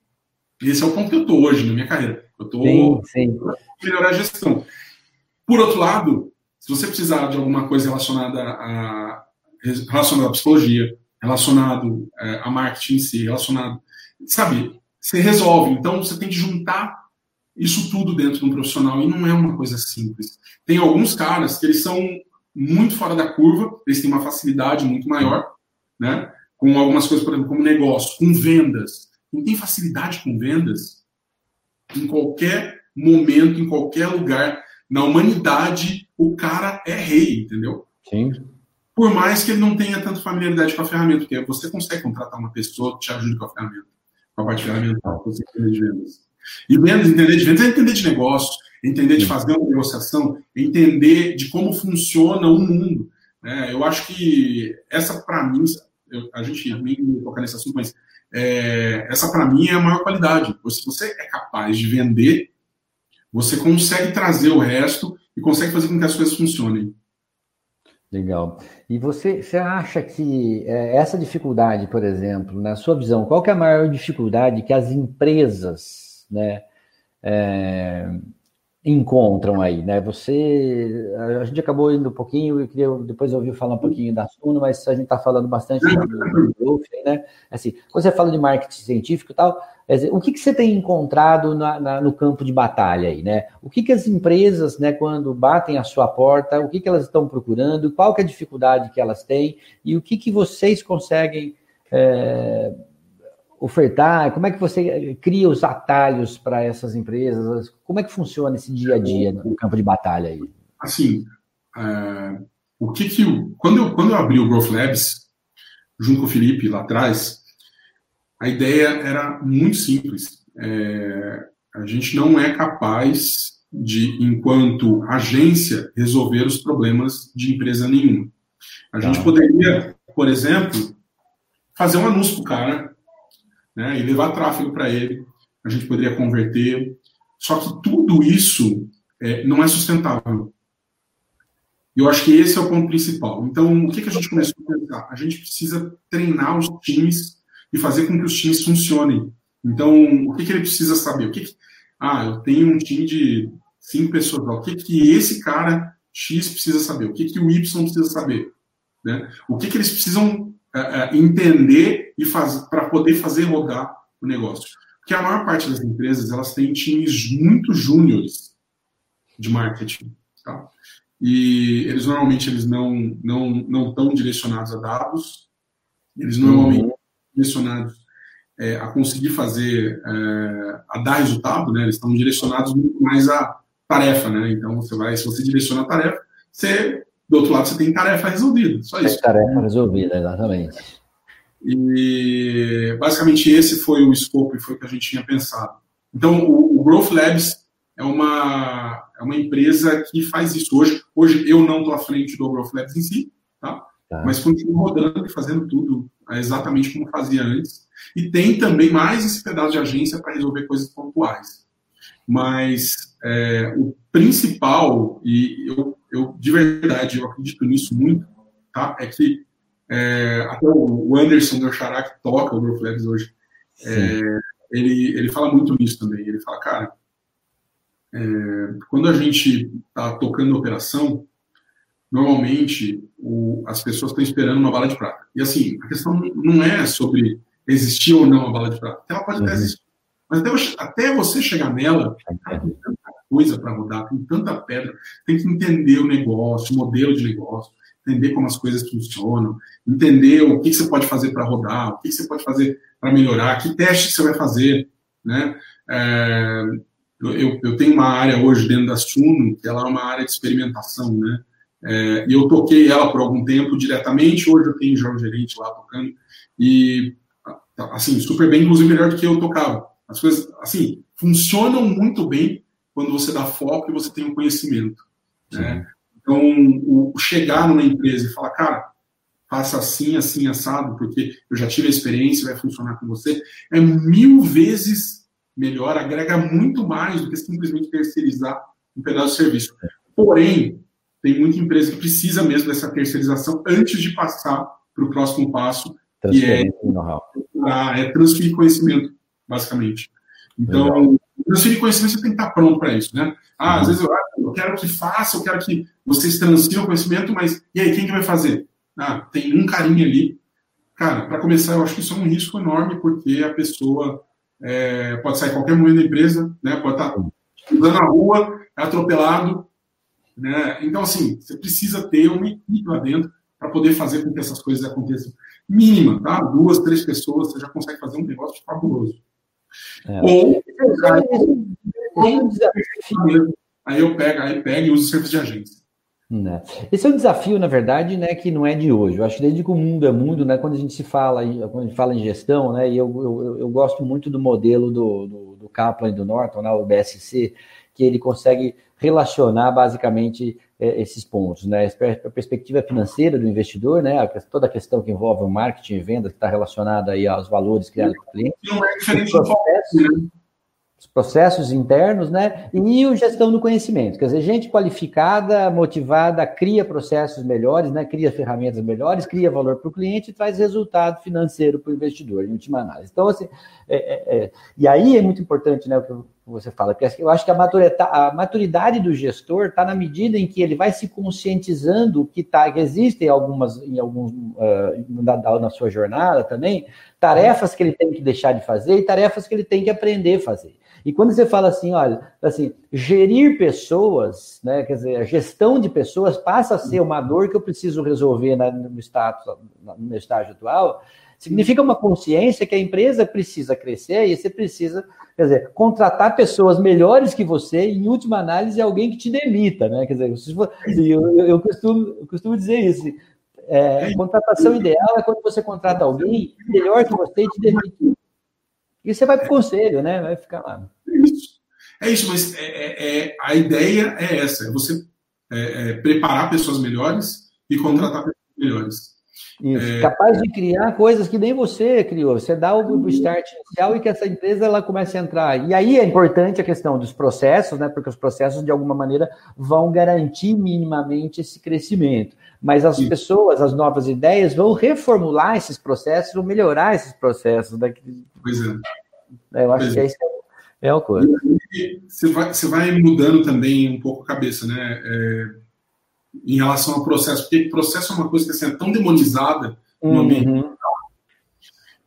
esse é o ponto que eu tô hoje na minha carreira. Eu estou melhorar a gestão. Por outro lado, se você precisar de alguma coisa relacionada a, relacionada à psicologia, relacionado é, a marketing em si, relacionado, sabe, você resolve. Então você tem que juntar isso tudo dentro de um profissional e não é uma coisa simples. Tem alguns caras que eles são muito fora da curva, eles têm uma facilidade muito maior, né? Com algumas coisas, por exemplo, como negócio, com vendas. Quem tem facilidade com vendas, em qualquer momento, em qualquer lugar, na humanidade, o cara é rei, entendeu? Sim. Por mais que ele não tenha tanta familiaridade com a ferramenta, porque você consegue contratar uma pessoa que te ajude com a ferramenta, com a parte ferramental, você entender de vendas. E vendas, entender de vendas é entender de negócio, entender de fazer uma negociação, entender de como funciona o mundo. É, eu acho que essa, para mim, eu, a gente nem tocar nesse assunto, mas é, essa para mim é a maior qualidade. Se você é capaz de vender, você consegue trazer o resto e consegue fazer com que as coisas funcionem. Legal. E você, você acha que é, essa dificuldade, por exemplo, na sua visão, qual é a maior dificuldade que as empresas, né, é, encontram aí, né? Você, a gente acabou indo um pouquinho, eu queria depois ouvir falar um pouquinho da Suno, mas a gente está falando bastante do né? Assim, quando você fala de marketing científico e tal, o que, que você tem encontrado na, na, no campo de batalha aí, né? O que, que as empresas, né, quando batem a sua porta, o que, que elas estão procurando, qual que é a dificuldade que elas têm e o que, que vocês conseguem é, ofertar? Como é que você cria os atalhos para essas empresas? Como é que funciona esse dia a dia no campo de batalha aí? Assim, é, o que que quando eu quando eu abri o Growth Labs junto com o Felipe lá atrás, a ideia era muito simples. É, a gente não é capaz de, enquanto agência, resolver os problemas de empresa nenhuma. A gente tá. poderia, por exemplo, fazer um anúncio para o cara né, e levar tráfego para ele, a gente poderia converter. Só que tudo isso é, não é sustentável. Eu acho que esse é o ponto principal. Então, o que, que a gente começou a pensar? A gente precisa treinar os times e fazer com que os times funcionem. Então, o que, que ele precisa saber? O que, que... Ah, eu tenho um time de cinco pessoas. O que, que esse cara X precisa saber, o que, que o Y precisa saber, né? O que, que eles precisam é, é, entender e fazer para poder fazer rodar o negócio. Porque a maior parte das empresas elas têm times muito júniores de marketing, tá? E eles normalmente eles não não não estão direcionados a dados, eles normalmente uhum. direcionados é, a conseguir fazer, é, a dar resultado, né? Eles estão direcionados muito mais a tarefa, né? Então você vai, se você direciona a tarefa, você do outro lado você tem tarefa resolvida, só isso. Tem tarefa resolvida, exatamente. E basicamente esse foi o escopo e foi o que a gente tinha pensado. Então o, o Growth Labs é uma é uma empresa que faz isso hoje. Hoje eu não estou à frente do Growth Labs em si, tá? tá. Mas continuo rodando e fazendo tudo exatamente como fazia antes. E tem também mais esse pedaço de agência para resolver coisas pontuais. Mas é, o principal, e eu, eu de verdade eu acredito nisso muito, tá? é que é, até o Anderson do Xará, que toca o Labs hoje, é, ele, ele fala muito nisso também. Ele fala, cara, é, quando a gente está tocando operação, normalmente o, as pessoas estão esperando uma bala de prata. E assim, a questão não é sobre existir ou não a bala de prata. Ela pode até uhum. existir. Mas até, até você chegar nela, tanta coisa para rodar, tem tanta pedra, tem que entender o negócio, o modelo de negócio, entender como as coisas funcionam, entender o que você pode fazer para rodar, o que você pode fazer para melhorar, que teste você vai fazer, né? É, eu, eu, tenho uma área hoje dentro da Suno, que ela é uma área de experimentação, né? É, e eu toquei ela por algum tempo diretamente, hoje eu tenho já um gerente lá tocando, e assim, super bem, inclusive melhor do que eu tocava. As coisas, assim, funcionam muito bem quando você dá foco e você tem um conhecimento. Né? Então, o, chegar numa empresa e falar, cara, faça assim, assim, assado, porque eu já tive a experiência, vai funcionar com você, é mil vezes melhor, agrega muito mais do que simplesmente terceirizar um pedaço de serviço. Porém, tem muita empresa que precisa mesmo dessa terceirização antes de passar para o próximo passo, que é, é transferir conhecimento, basicamente. Então, Legal. Transferir conhecimento, você tem que estar pronto para isso, né? Ah, uhum. às vezes eu, ah, eu quero que faça, eu quero que vocês transfiram conhecimento, mas e aí, quem que vai fazer? Ah, tem um carinha ali. Cara, para começar, eu acho que isso é um risco enorme, porque a pessoa é, pode sair qualquer momento da empresa, né? Pode estar andando na rua, é atropelado, né? Então, assim, você precisa ter uma equipe lá dentro para poder fazer com que essas coisas aconteçam. Mínima, tá? Duas, três pessoas, você já consegue fazer um negócio fabuloso. É. Ou, aí eu pego, aí pego e uso o serviço de agência. Né. Esse é um desafio, na verdade, né, que não é de hoje. Eu acho que desde que o mundo é mundo, né, quando a gente se fala, quando a gente fala em gestão, né, e eu, eu, eu gosto muito do modelo do, do, do Kaplan e do Norton, né, o BSC, que ele consegue relacionar basicamente esses pontos, né? A perspectiva financeira do investidor, né? Toda a questão que envolve o marketing e venda que está relacionada aí aos valores criados pelo cliente. Não é diferente do os processos internos, né? E o gestão do conhecimento. Quer dizer, gente qualificada, motivada, cria processos melhores, né? Cria ferramentas melhores, cria valor para o cliente e traz resultado financeiro para o investidor, em última análise. Então, assim, é, é, é, e aí é muito importante, né? O que você fala, porque eu acho que a maturidade, a maturidade do gestor está na medida em que ele vai se conscientizando que, tá, que existem algumas, em alguns, uh, na, na sua jornada também, tarefas que ele tem que deixar de fazer e tarefas que ele tem que aprender a fazer. E quando você fala assim, olha, assim, gerir pessoas, né, quer dizer, a gestão de pessoas passa a ser uma dor que eu preciso resolver na, no, status, no meu estágio atual, significa uma consciência que a empresa precisa crescer e você precisa, quer dizer, contratar pessoas melhores que você, e, em última análise, alguém que te demita, né? Quer dizer, for, eu, eu, costumo, eu costumo dizer isso. É, contratação ideal é quando você contrata alguém melhor que você e te demite. E você vai para o conselho, né? Vai ficar lá. É isso. É isso, mas é, é, é a ideia é essa: é você é, é, preparar pessoas melhores e contratar pessoas melhores. Isso, capaz de criar coisas que nem você criou. Você dá o start inicial e que essa empresa ela comece a entrar. E aí é importante a questão dos processos, né? Porque os processos, de alguma maneira, vão garantir minimamente esse crescimento mas as Sim. pessoas, as novas ideias vão reformular esses processos, vão melhorar esses processos. Daqui... Pois é. é eu acho pois que é. isso é, é uma coisa. Você vai, você vai mudando também um pouco a cabeça, né? É, em relação ao processo, porque processo é uma coisa que assim, é tão demonizada no ambiente uhum.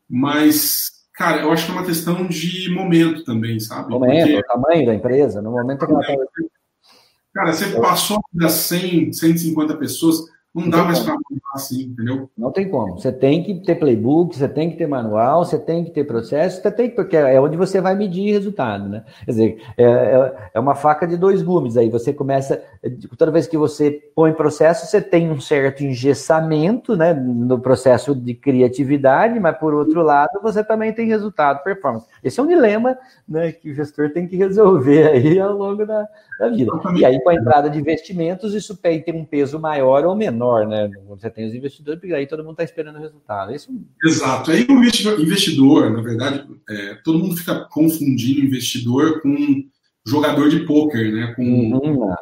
mas, cara, eu acho que é uma questão de momento também, sabe? Momento, porque... o tamanho da empresa, no momento que ela tá... Cara, você passou das 100, 150 pessoas, não dá mais para assim, entendeu? Não tem como. Você tem que ter playbook, você tem que ter manual, você tem que ter processo, você tem que, porque é onde você vai medir resultado, né? Quer dizer, é, é, é uma faca de dois gumes. Aí você começa, toda vez que você põe processo, você tem um certo engessamento, né, no processo de criatividade, mas por outro lado, você também tem resultado, performance. Esse é um dilema, né, que o gestor tem que resolver aí ao longo da, da vida. E aí, com a entrada de investimentos, isso tem um peso maior ou menor menor, né? Você tem os investidores, porque aí todo mundo está esperando o resultado. Isso... Exato. Aí o investidor, investidor na verdade, é, todo mundo fica confundindo investidor com jogador de pôquer, né? Com uhum.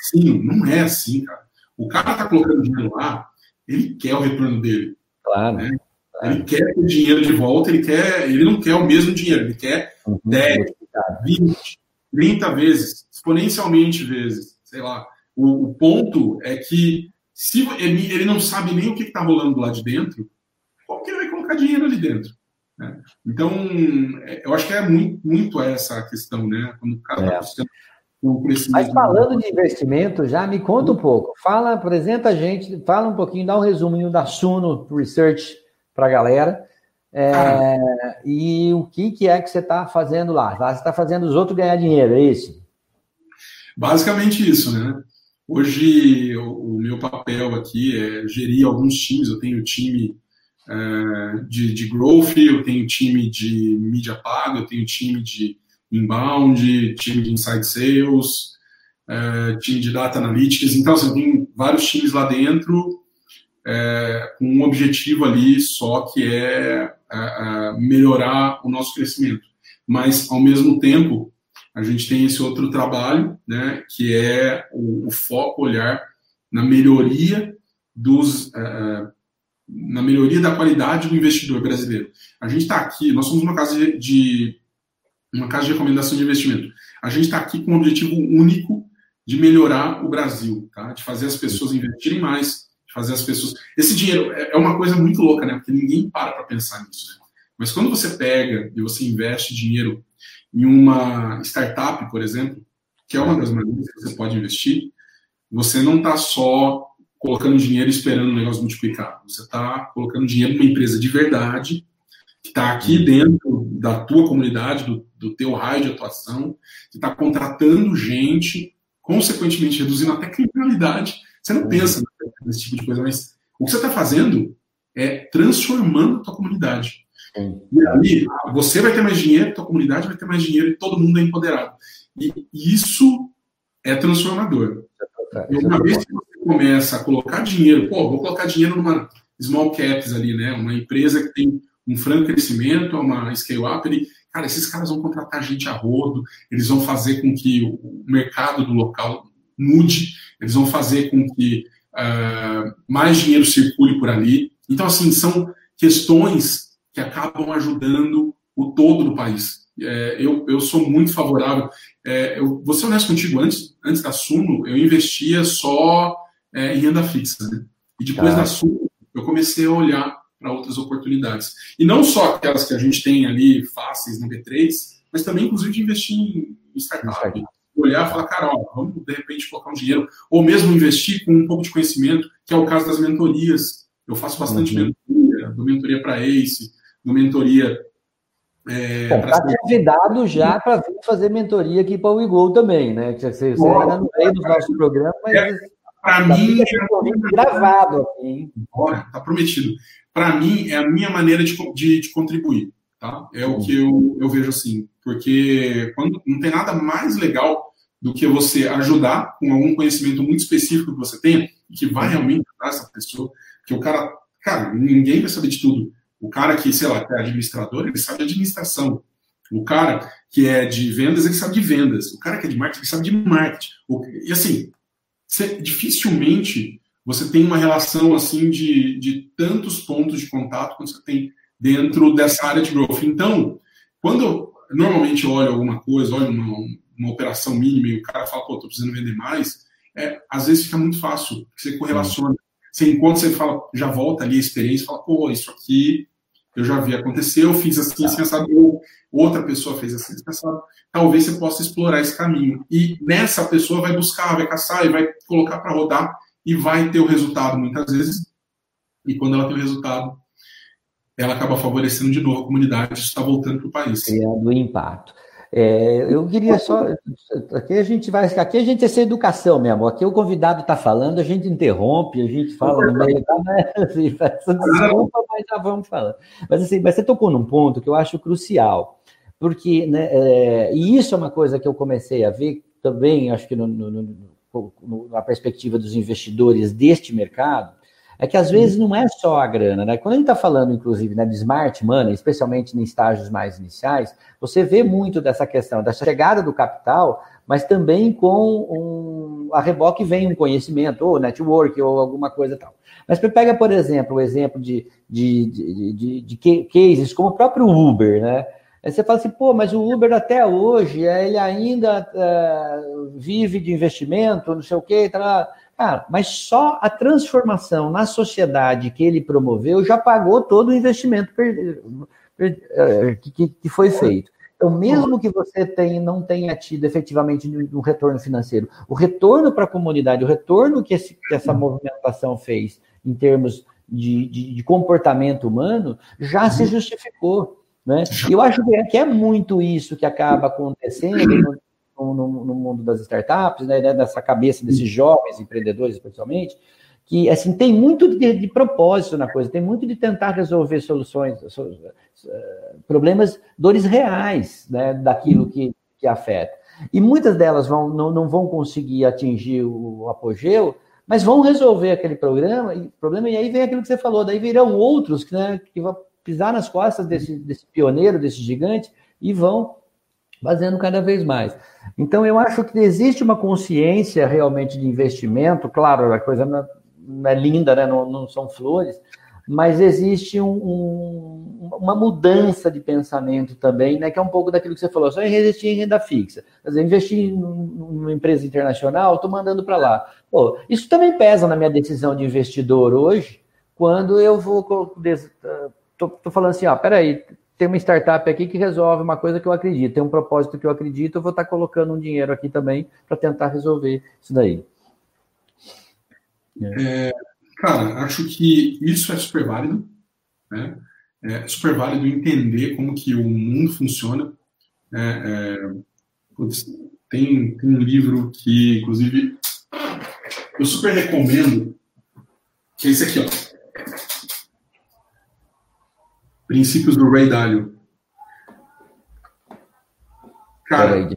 assim, não é assim, cara. O cara tá colocando dinheiro lá, ele quer o retorno dele. Claro. Né? Ele quer o dinheiro de volta, ele quer, ele não quer o mesmo dinheiro, ele quer uhum. 10, 20, 30 vezes, exponencialmente vezes, sei lá. O, o ponto é que se ele, ele não sabe nem o que está rolando lá de dentro, como que ele vai colocar dinheiro ali dentro? Né? Então, é, eu acho que é muito, muito essa a questão, né? Quando o cara está é. Mas falando de investimento, já me conta um pouco. Fala, apresenta a gente, fala um pouquinho, dá um resuminho da Suno Research para a galera. É, e o que, que é que você está fazendo lá? Você está fazendo os outros ganhar dinheiro, é isso? Basicamente isso, né? Hoje, o, meu papel aqui é gerir alguns times. Eu tenho time é, de, de growth, eu tenho time de mídia paga, eu tenho time de inbound, time de inside sales, é, time de data analytics. Então, assim, tem vários times lá dentro é, com um objetivo ali só que é melhorar o nosso crescimento. Mas, ao mesmo tempo, a gente tem esse outro trabalho, né, que é o, o foco, olhar na melhoria dos, uh, na melhoria da qualidade do investidor brasileiro. A gente está aqui, nós somos uma casa de, de, uma casa de recomendação de investimento. A gente está aqui com um objetivo único de melhorar o Brasil, tá? De fazer as pessoas investirem mais, de fazer as pessoas. Esse dinheiro é, é uma coisa muito louca, né? Porque ninguém para para pensar nisso. Né? Mas quando você pega e você investe dinheiro em uma startup, por exemplo, que é uma das maneiras que você pode investir, você não está só colocando dinheiro esperando o negócio multiplicar. Você está colocando dinheiro numa empresa de verdade, que está aqui dentro da tua comunidade, do, do teu raio de atuação, que está contratando gente, consequentemente reduzindo até criminalidade. Você não pensa nesse tipo de coisa, mas o que você está fazendo é transformando a tua comunidade. E aí, você vai ter mais dinheiro, tua comunidade vai ter mais dinheiro e todo mundo é empoderado. E isso é transformador. E uma vez que você começa a colocar dinheiro, pô, vou colocar dinheiro numa small caps ali, né? Uma empresa que tem um franco crescimento, uma scale-up, ele, cara, esses caras vão contratar gente a rodo, eles vão fazer com que o mercado do local mude, eles vão fazer com que uh, mais dinheiro circule por ali. Então, assim, são questões que acabam ajudando o todo do país. É, eu, eu sou muito favorável. É, eu vou ser honesto contigo, antes, antes da Suno, eu investia só é, em renda fixa. Né? E depois da Suno, eu comecei a olhar para outras oportunidades. E não só aquelas que a gente tem ali fáceis no B3, mas também, inclusive, de investir em startup. Olhar e falar, cara, ó, vamos de repente colocar um dinheiro. Ou mesmo investir com um pouco de conhecimento, que é o caso das mentorias. Eu faço bastante uhum. mentoria, dou mentoria para ACE, no mentoria. É, Está convidado já para vir fazer mentoria aqui para o Igol também, né? Que você, você ainda não veio no nosso programa, mas. É, para mim, é gravado aqui. Está prometido. Para mim, é a minha maneira de, de, de contribuir. Tá? É o que eu, eu vejo assim. Porque quando, não tem nada mais legal do que você ajudar com algum conhecimento muito específico que você tenha, que vai realmente ajudar essa pessoa. Porque o cara, cara, ninguém vai saber de tudo. O cara que, sei lá, é administrador, ele sabe de administração. O cara que é de vendas, ele sabe de vendas. O cara que é de marketing, ele sabe de marketing. E assim, você, dificilmente você tem uma relação assim de, de tantos pontos de contato quando você tem dentro dessa área de growth. Então, quando eu normalmente olho alguma coisa, olho uma, uma operação mínima e o cara fala, pô, tô precisando vender mais, é, às vezes fica muito fácil, você correlaciona. Você encontra, você fala, já volta ali a experiência, fala, pô, isso aqui eu já vi acontecer, eu fiz assim, assim, assado, ou outra pessoa fez assim, assim, assado. Talvez você possa explorar esse caminho. E nessa pessoa vai buscar, vai caçar e vai colocar para rodar e vai ter o resultado muitas vezes. E quando ela tem o resultado, ela acaba favorecendo de novo a comunidade, isso está voltando para o país. Criando impacto. É, eu queria só. Aqui a gente vai. Aqui a gente é sem educação mesmo. Aqui o convidado está falando, a gente interrompe, a gente fala no meio. Tá, né? assim, desculpa, mas já vamos falando. Mas assim, mas você tocou num ponto que eu acho crucial. Porque, né, é, e isso é uma coisa que eu comecei a ver também, acho que no, no, no, na perspectiva dos investidores deste mercado, é que às vezes não é só a grana, né? Quando a gente está falando, inclusive, né, de smart money, especialmente em estágios mais iniciais, você vê muito dessa questão da chegada do capital, mas também com um, a reboque vem um conhecimento, ou network, ou alguma coisa tal. Mas pega, por exemplo, o exemplo de, de, de, de, de cases como o próprio Uber, né? Aí você fala assim, pô, mas o Uber até hoje, ele ainda uh, vive de investimento, não sei o quê, tá, Cara, mas só a transformação na sociedade que ele promoveu já pagou todo o investimento eh, que, foi feito. Então, mesmo que você tenha, não tenha tido efetivamente um retorno financeiro, o retorno para a comunidade, o retorno que, esse, que, essa movimentação fez em termos de, de, de comportamento humano já se justificou. Né? E eu acho que é muito isso que acaba acontecendo no, no, mundo das startups, né, né, nessa cabeça desses jovens empreendedores, especialmente, que assim tem muito de, de, propósito na coisa, tem muito de tentar resolver soluções, problemas, dores reais, né, daquilo que, que afeta. E muitas delas vão, não, não vão conseguir atingir o apogeu, mas vão resolver aquele programa, e, problema, e aí vem aquilo que você falou, daí virão outros né, que vão pisar nas costas desse, desse pioneiro, desse gigante, e vão fazendo cada vez mais. Então, eu acho que existe uma consciência realmente de investimento, claro, a coisa não é linda, né? não, não são flores, mas existe um, um, uma mudança de pensamento também, né? que é um pouco daquilo que você falou, só investir em renda fixa. Quer dizer, investir numa empresa internacional, estou mandando para lá. Pô, isso também pesa na minha decisão de investidor hoje, quando eu vou. Estou falando assim, ó, peraí, tem uma startup aqui que resolve uma coisa que eu acredito, tem um propósito que eu acredito, eu vou estar colocando um dinheiro aqui também para tentar resolver isso daí. É, cara, acho que isso é super válido, né? É super válido entender como que o mundo funciona. Né? É, tem, tem um livro que, inclusive, eu super recomendo, que é esse aqui, ó. Princípios do Ray Dalio. Cara,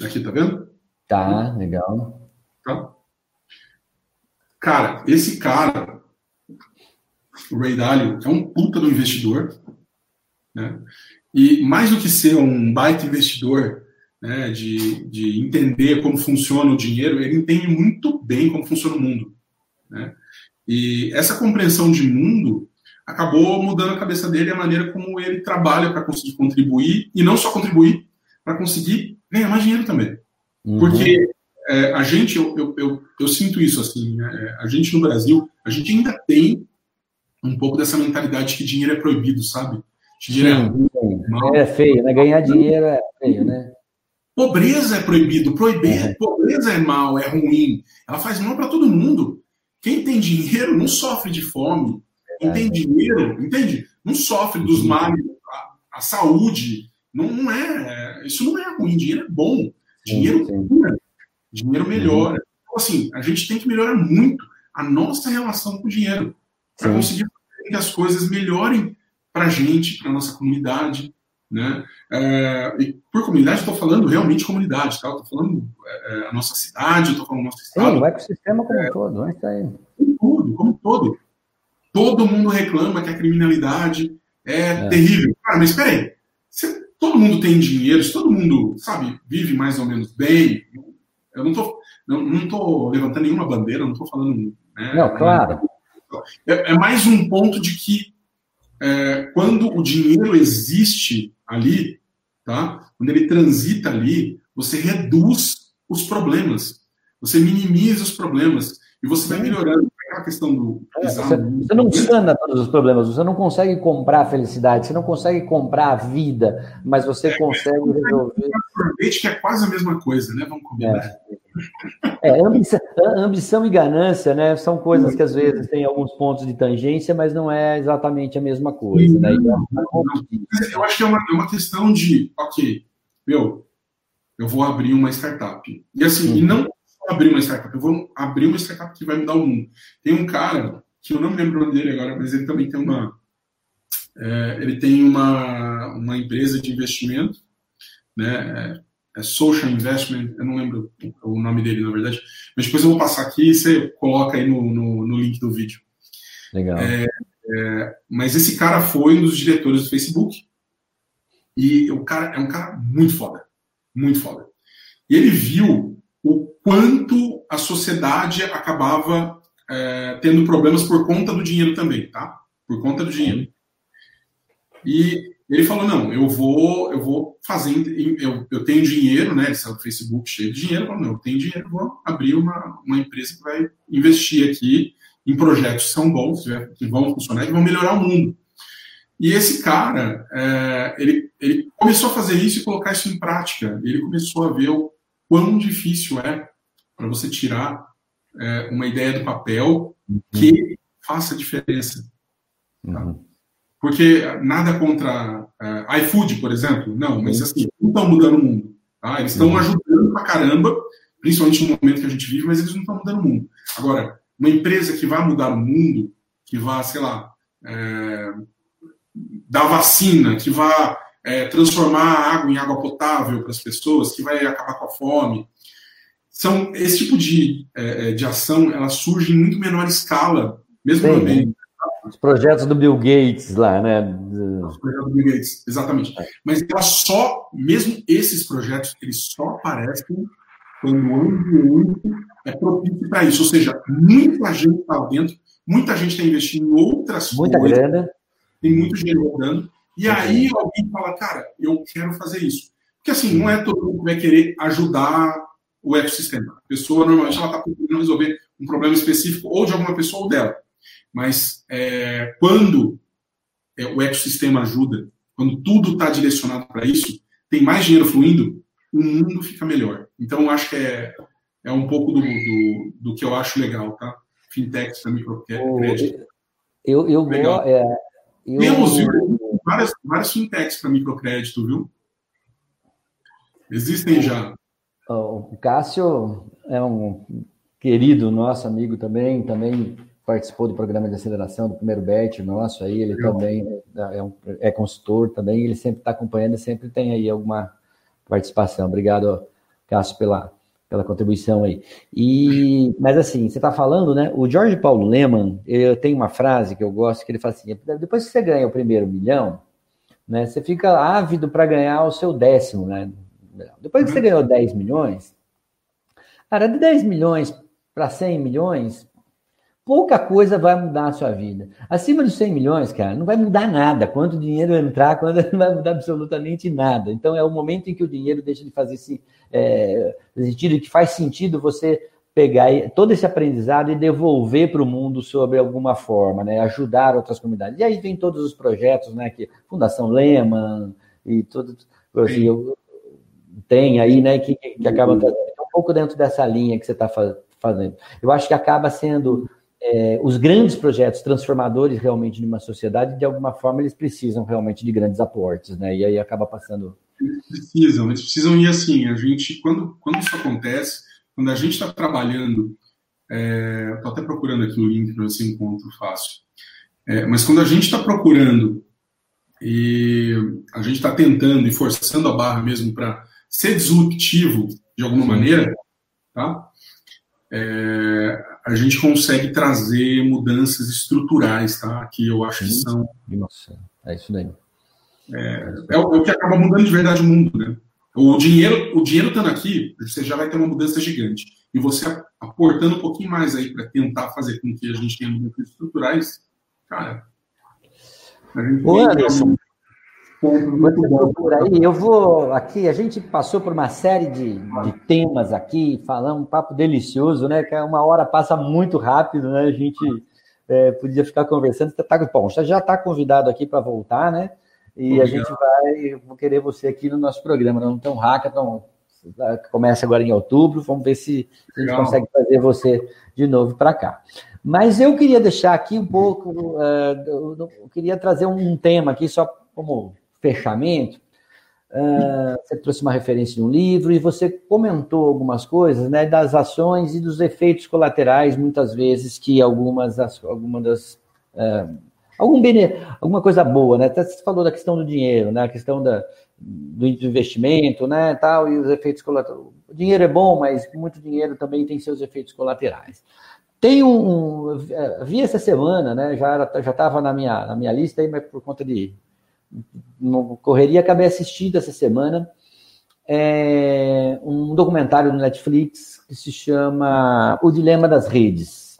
aqui, tá vendo? Tá, legal. Tá? Cara, esse cara, o Ray Dalio, é um puta do investidor, né? E mais do que ser um baita investidor, né, de, de entender como funciona o dinheiro, ele entende muito bem como funciona o mundo, né? E essa compreensão de mundo acabou mudando a cabeça dele a maneira como ele trabalha para conseguir contribuir, e não só contribuir, para conseguir ganhar mais dinheiro também. Uhum. Porque é, a gente, eu, eu, eu, eu, sinto isso assim, né? a gente no Brasil, a gente ainda tem um pouco dessa mentalidade que dinheiro é proibido, sabe? Dinheiro é Sim, é, mal. é feio, né? Ganhar dinheiro é feio, né? Pobreza é proibido, proibir, uhum. pobreza é mal, é ruim. Ela faz mal para todo mundo. Quem tem dinheiro não sofre de fome, tem dinheiro, entende? Não sofre dos males, a, a saúde. Não, não é, isso não é ruim, dinheiro é bom. Dinheiro cura, dinheiro melhora. Então, assim, a gente tem que melhorar muito a nossa relação com o dinheiro para conseguir que as coisas melhorem para a gente, para nossa comunidade, né? É, e por comunidade, estou falando realmente comunidade, tá? Estou falando é, é, a nossa cidade, estou falando o nosso estado. Sim, o ecossistema como um todo, né? Tá aí. Como todo, como todo. Todo mundo reclama que a criminalidade é, é. terrível. Cara, mas espera aí. Se todo mundo tem dinheiro, se todo mundo, sabe, vive mais ou menos bem, eu não tô, não, não tô levantando nenhuma bandeira, não tô falando. Né, não, claro. É, é, mais um ponto de que é, quando o dinheiro existe ali, tá? Quando ele transita ali, você reduz os problemas. você minimiza os problemas e você vai melhorando a questão do. É, você, você, não sana todos os problemas, você não consegue comprar a felicidade, você não consegue comprar a vida, mas você é, consegue é, resolver. Sorvete que é quase a mesma coisa, né? Vamos combinar. É, é ambição, ambição, e ganância, né? São coisas que às vezes têm alguns pontos de tangência, mas não é exatamente a mesma coisa. Né? Eu acho que é uma, é uma questão de, ok, meu, eu vou abrir uma startup. E assim, e não abrir uma startup, eu vou abrir uma startup que vai mudar o mundo. Tem um cara, que eu não me lembro o nome dele agora, mas ele também tem uma. É, ele tem uma, uma empresa de investimento, né? É, é Social Investment, eu não lembro o nome dele, na verdade, mas depois eu vou passar aqui e você coloca aí no, no, no link do vídeo. Legal. É, é, mas esse cara foi um dos diretores do Facebook e o cara é um cara muito foda, muito foda. E ele viu quanto a sociedade acabava é, tendo problemas por conta do dinheiro também, tá? Por conta do dinheiro. E ele falou, não, eu vou, eu vou fazer, eu, eu tenho dinheiro, né? Ele saiu do Facebook cheio de dinheiro, falou, não, eu tenho dinheiro, vou abrir uma, uma empresa que vai investir aqui em projetos que são bons, que vão funcionar e vão melhorar o mundo. E esse cara, é, ele, ele começou a fazer isso e colocar isso em prática. Ele começou a ver o quão difícil é para você tirar é, uma ideia do papel uhum. que faça diferença. Tá? Uhum. Porque nada contra uh, iFood, por exemplo, não, mas assim, não estão mudando o mundo. Tá? Eles estão uhum. ajudando pra caramba, principalmente no momento que a gente vive, mas eles não estão mudando o mundo. Agora, uma empresa que vai mudar o mundo, que vai, sei lá, é, dar vacina, que vai é, transformar a água em água potável para as pessoas, que vai acabar com a fome. São, esse tipo de, é, é de ação, ela surge em muito menor escala, mesmo Sim, no. Os projetos do Bill Gates lá, né? Os projetos do Bill Gates, exatamente. É. Mas ela só, mesmo esses projetos, eles só aparecem quando o ambiente é propício para isso. Ou seja, muita gente está dentro, muita gente está investindo em outras muita coisas. Muita grana. Tem muito dinheiro rodando. E aí alguém fala, cara, eu quero fazer isso. Porque assim, não é todo mundo que vai querer ajudar o ecossistema. A pessoa normalmente ela está procurando resolver um problema específico ou de alguma pessoa ou dela. Mas é, quando é, o ecossistema ajuda, quando tudo está direcionado para isso, tem mais dinheiro fluindo, o mundo fica melhor. Então, eu acho que é, é um pouco do, do, do que eu acho legal, tá? Fintechs para microcrédito. Eu, eu, legal. É, eu... Temos, várias, várias fintechs para microcrédito, viu? Existem já. O Cássio é um querido nosso amigo também, também participou do programa de aceleração do primeiro bet nosso aí, ele Legal. também é, um, é consultor também, ele sempre está acompanhando e sempre tem aí alguma participação. Obrigado, Cássio, pela, pela contribuição aí. E, mas assim, você está falando, né? O Jorge Paulo Leman, eu tenho uma frase que eu gosto que ele fala assim: depois que você ganha o primeiro milhão, né? Você fica ávido para ganhar o seu décimo, né? Depois que você ganhou 10 milhões, cara, de 10 milhões para 100 milhões, pouca coisa vai mudar a sua vida. Acima dos 100 milhões, cara, não vai mudar nada. Quanto dinheiro entrar, quando não vai mudar absolutamente nada. Então é o momento em que o dinheiro deixa de fazer esse é, sentido, que faz sentido você pegar todo esse aprendizado e devolver para o mundo sobre alguma forma, né? Ajudar outras comunidades. E aí vem todos os projetos, né? Que Fundação Lehman e tudo assim, eu, tem aí, né? Que, que acaba um pouco dentro dessa linha que você está fazendo. Eu acho que acaba sendo é, os grandes projetos transformadores realmente de uma sociedade, de alguma forma, eles precisam realmente de grandes aportes, né? E aí acaba passando. Eles precisam, eles precisam ir assim. A gente, quando, quando isso acontece, quando a gente está trabalhando, é, estou até procurando aqui o link para você encontro fácil. É, mas quando a gente está procurando e a gente está tentando e forçando a barra mesmo para ser disruptivo de alguma maneira, tá? é, a gente consegue trazer mudanças estruturais, tá? Que eu acho que são. Nossa, é isso daí. É, é, o, é, o, que acaba mudando de verdade o mundo, né? O dinheiro, o dinheiro estando aqui, você já vai ter uma mudança gigante. E você aportando um pouquinho mais aí para tentar fazer com que a gente tenha mudanças estruturais, cara. Ô, Anderson, Muito bom. Por aí, eu vou aqui, a gente passou por uma série de, de temas aqui, falando um papo delicioso, né? Que é uma hora passa muito rápido, né? A gente é, podia ficar conversando. Tá, bom, você já está convidado aqui para voltar, né? E a gente vai, vou querer você aqui no nosso programa, não tão hackathon, começa agora em outubro, vamos ver se, a gente consegue trazer você de novo para cá. Mas eu queria deixar aqui um pouco, uh, eu queria trazer um tema aqui só como fechamento, uh, você trouxe uma referência de um livro e você comentou algumas coisas, né, das ações e dos efeitos colaterais, muitas vezes, que algumas, algumas das... Uh, algum bene, alguma coisa boa, né? Até você falou da questão do dinheiro, né? A questão da, do investimento, né? Tal, e os efeitos colaterais. O dinheiro é bom, mas muito dinheiro também tem seus efeitos colaterais. Tem um, um vi essa semana, né? Já já estava na minha na minha lista aí, mas por conta de no correria, acabei assistindo essa semana é, um documentário no Netflix que se chama O Dilema das Redes.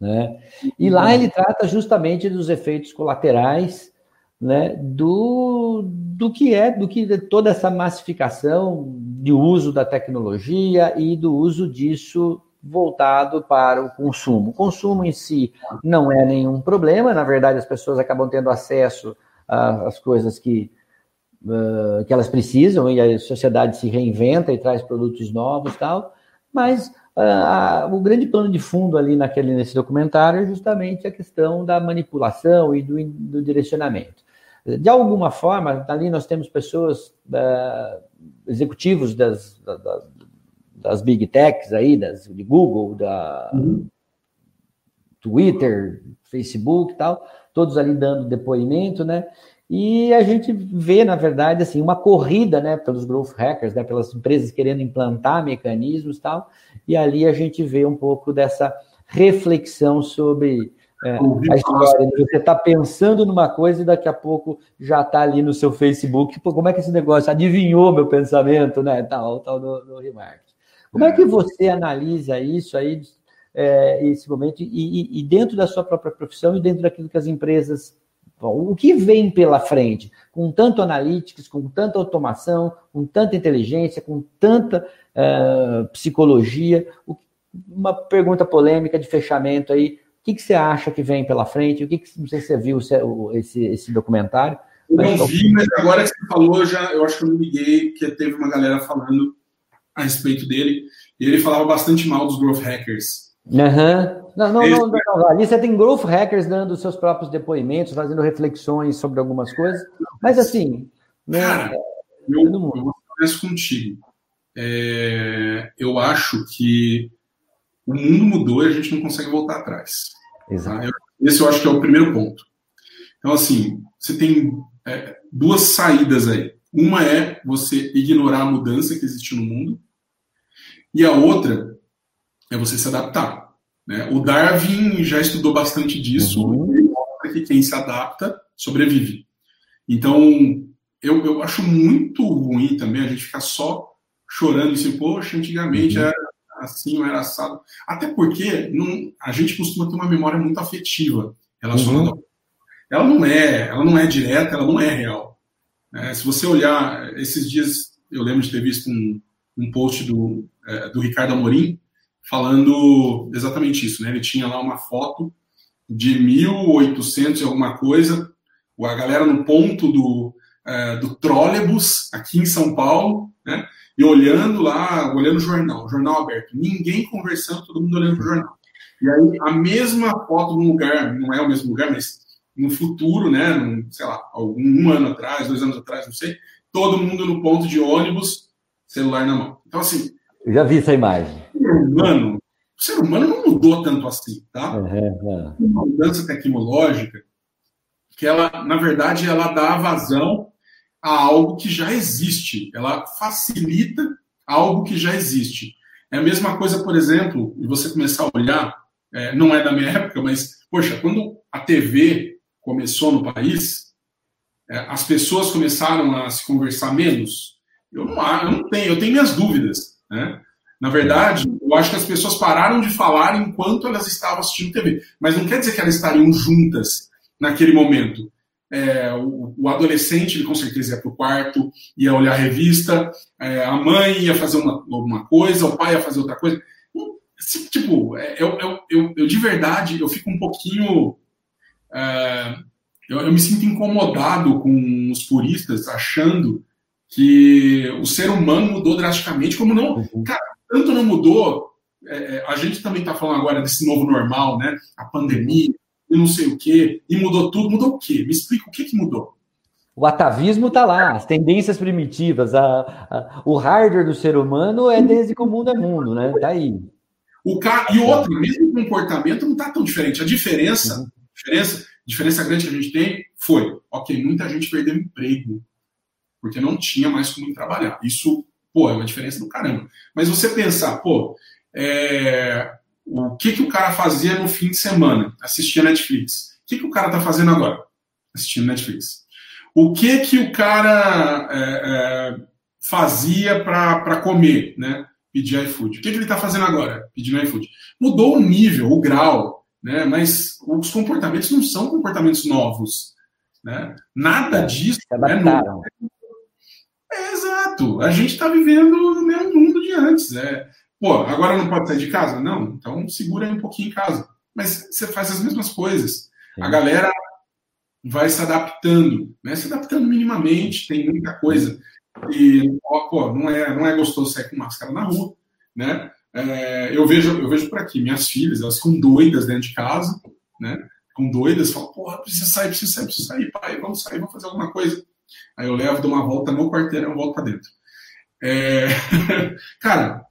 Né? E lá ele trata justamente dos efeitos colaterais né, do, do que é, do que toda essa massificação de uso da tecnologia e do uso disso voltado para o consumo. O consumo em si não é nenhum problema, na verdade as pessoas acabam tendo acesso as coisas que, uh, que elas precisam e a sociedade se reinventa e traz produtos novos tal, mas uh, o grande plano de fundo ali naquele, nesse documentário é justamente a questão da manipulação e do, do direcionamento. De alguma forma, ali nós temos pessoas, uh, executivos das, das, das, big techs aí, das, de Google, da uhum. Twitter, Facebook e tal, todos ali dando depoimento, né? E a gente vê, na verdade, assim, uma corrida, né, pelos growth hackers, né, pelas empresas querendo implantar mecanismos e tal, e ali a gente vê um pouco dessa reflexão sobre é, a história. Você está pensando numa coisa e daqui a pouco já está ali no seu Facebook. Pô, como é que esse negócio adivinhou meu pensamento, né? Tal, tal do remarketing. Como é que você analisa isso aí é, esse momento, e, e, dentro da sua própria profissão e dentro daquilo que as empresas. Bom, o que vem pela frente, com tanto analytics, com tanta automação, com tanta inteligência, com tanta uh, psicologia. Uma pergunta polêmica de fechamento aí. O que, que você acha que vem pela frente? O que, que não sei se você viu esse, esse documentário. Eu não vi, mas agora que você falou, já, eu acho que eu me liguei, que teve uma galera falando a respeito dele, e ele falava bastante mal dos growth hackers. Uhum. Não, não, não, não, Ali você tem growth hackers dando seus próprios depoimentos, fazendo reflexões sobre algumas coisas, mas assim. Né, Cara, eu, eu vou fazer contigo. É, eu acho que o mundo mudou e a gente não consegue voltar atrás. Tá? Exato. Esse eu acho que é o primeiro ponto. Então, assim, você tem é, duas saídas aí. Uma é você ignorar a mudança que existe no mundo, e a outra é você se adaptar. Né? O Darwin já estudou bastante disso, uhum. ele mostra que quem se adapta sobrevive. Então, eu, eu acho muito ruim também a gente ficar só chorando assim, poxa, antigamente uhum. era assim, era assado. Até porque não, a gente costuma ter uma memória muito afetiva relacionada uhum. Ela não é, ela não é direta, ela não é real. É, se você olhar, esses dias eu lembro de ter visto um, um post do, é, do Ricardo Amorim, falando exatamente isso, né? Ele tinha lá uma foto de 1800 e alguma coisa, a galera no ponto do, é, do trólebus aqui em São Paulo, né? E olhando lá, olhando o jornal, jornal aberto, ninguém conversando, todo mundo olhando o jornal. E aí a mesma foto num lugar, não é o mesmo lugar, mas no futuro, né? Num, sei lá, algum um ano atrás, dois anos atrás, não sei, todo mundo no ponto de ônibus, celular na mão. Então assim, eu já vi essa imagem. O ser humano, o ser humano não mudou tanto assim, tá? Uhum, Uma mudança tecnológica que ela, na verdade, ela dá vazão a algo que já existe. Ela facilita algo que já existe. É a mesma coisa, por exemplo, e você começar a olhar, é, não é da minha época, mas, poxa, quando a TV começou no país, é, as pessoas começaram a se conversar menos. Eu não, eu não tenho, eu tenho minhas dúvidas. Né? Na verdade, eu acho que as pessoas pararam de falar enquanto elas estavam assistindo TV. Mas não quer dizer que elas estariam juntas naquele momento. é, o, o, adolescente, ele com certeza ia para o quarto, ia olhar a revista, é, a mãe ia fazer uma, alguma coisa, o pai ia fazer outra coisa. Tipo, é, eu, eu, eu, eu de verdade, eu fico um pouquinho. É, eu, eu me sinto incomodado com os puristas achando que o ser humano mudou drasticamente, como não. Uhum. Cara, tanto não mudou. É, a gente também está falando agora desse novo normal, né? A pandemia, e não sei o quê, e mudou tudo. Mudou o quê? Me explica o que, que mudou. O atavismo está lá, as tendências primitivas, a, a, o hardware do ser humano é desde que o mundo é mundo, né? Tá aí. O cara, e outro, mesmo comportamento não está tão diferente. A diferença, uhum. diferença, diferença grande que a gente tem foi, ok, muita gente perdeu emprego porque não tinha mais como trabalhar. Isso, pô, é uma diferença do caramba. Mas você pensar, pô, é, o que, que o cara fazia no fim de semana? Assistia Netflix. O que, que o cara está fazendo agora? Assistindo Netflix. O que que o cara é, é, fazia para comer, né? Pedir iFood. O que, que ele está fazendo agora? Pedindo iFood. Mudou o nível, o grau, né? Mas os comportamentos não são comportamentos novos, né? Nada disso é novo. É, exato. A gente está vivendo no mesmo mundo de antes. É, Pô, agora não pode sair de casa? Não, então segura aí um pouquinho em casa. Mas você faz as mesmas coisas. Sim. A galera vai se adaptando, né? Se adaptando minimamente, tem muita coisa. E, ó, pô, não é, não é gostoso sair com máscara na rua, né? É, eu, vejo, eu vejo por aqui, minhas filhas, elas ficam doidas dentro de casa, né? Com doidas, falam, porra, precisa sair, precisa sair, precisa sair, pai, vamos sair, vamos fazer alguma coisa. Aí eu levo, dou uma volta no quarteirão, volto para dentro. É... Cara,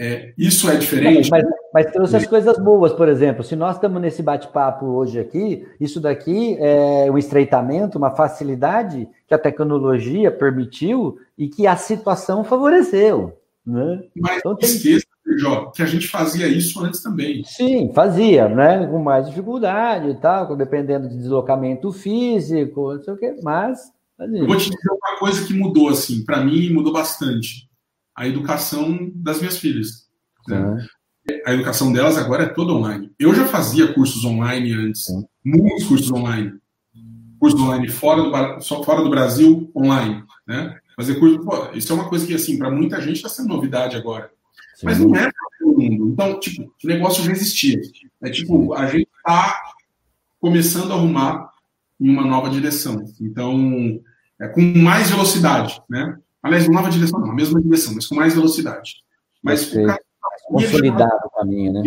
é, isso é diferente. Mas, mas trouxe as coisas boas, por exemplo. Se nós estamos nesse bate-papo hoje aqui, isso daqui é um estreitamento, uma facilidade que a tecnologia permitiu e que a situação favoreceu. Né? Mas então, tem... esqueça, Jó, que a gente fazia isso antes também. Sim, fazia, né? Com mais dificuldade e tal, dependendo de deslocamento físico, não sei o quê, mas. Fazia. Eu vou te dizer uma coisa que mudou, assim, para mim mudou bastante a educação das minhas filhas. Né? A educação delas agora é toda online. Eu já fazia cursos online antes, muitos cursos online. Cursos online fora do, só fora do Brasil, online. Né? Fazer curso, pô, isso é uma coisa que, assim, para muita gente está sendo novidade agora. Sim. Mas não é para todo mundo. Então, tipo, o negócio já existia. É tipo, a gente está começando a arrumar em uma nova direção. Então, é, com mais velocidade, né? Aliás, nova direção não, a mesma direção, mas com mais velocidade. Mas o cara, consolidado o caminho, né?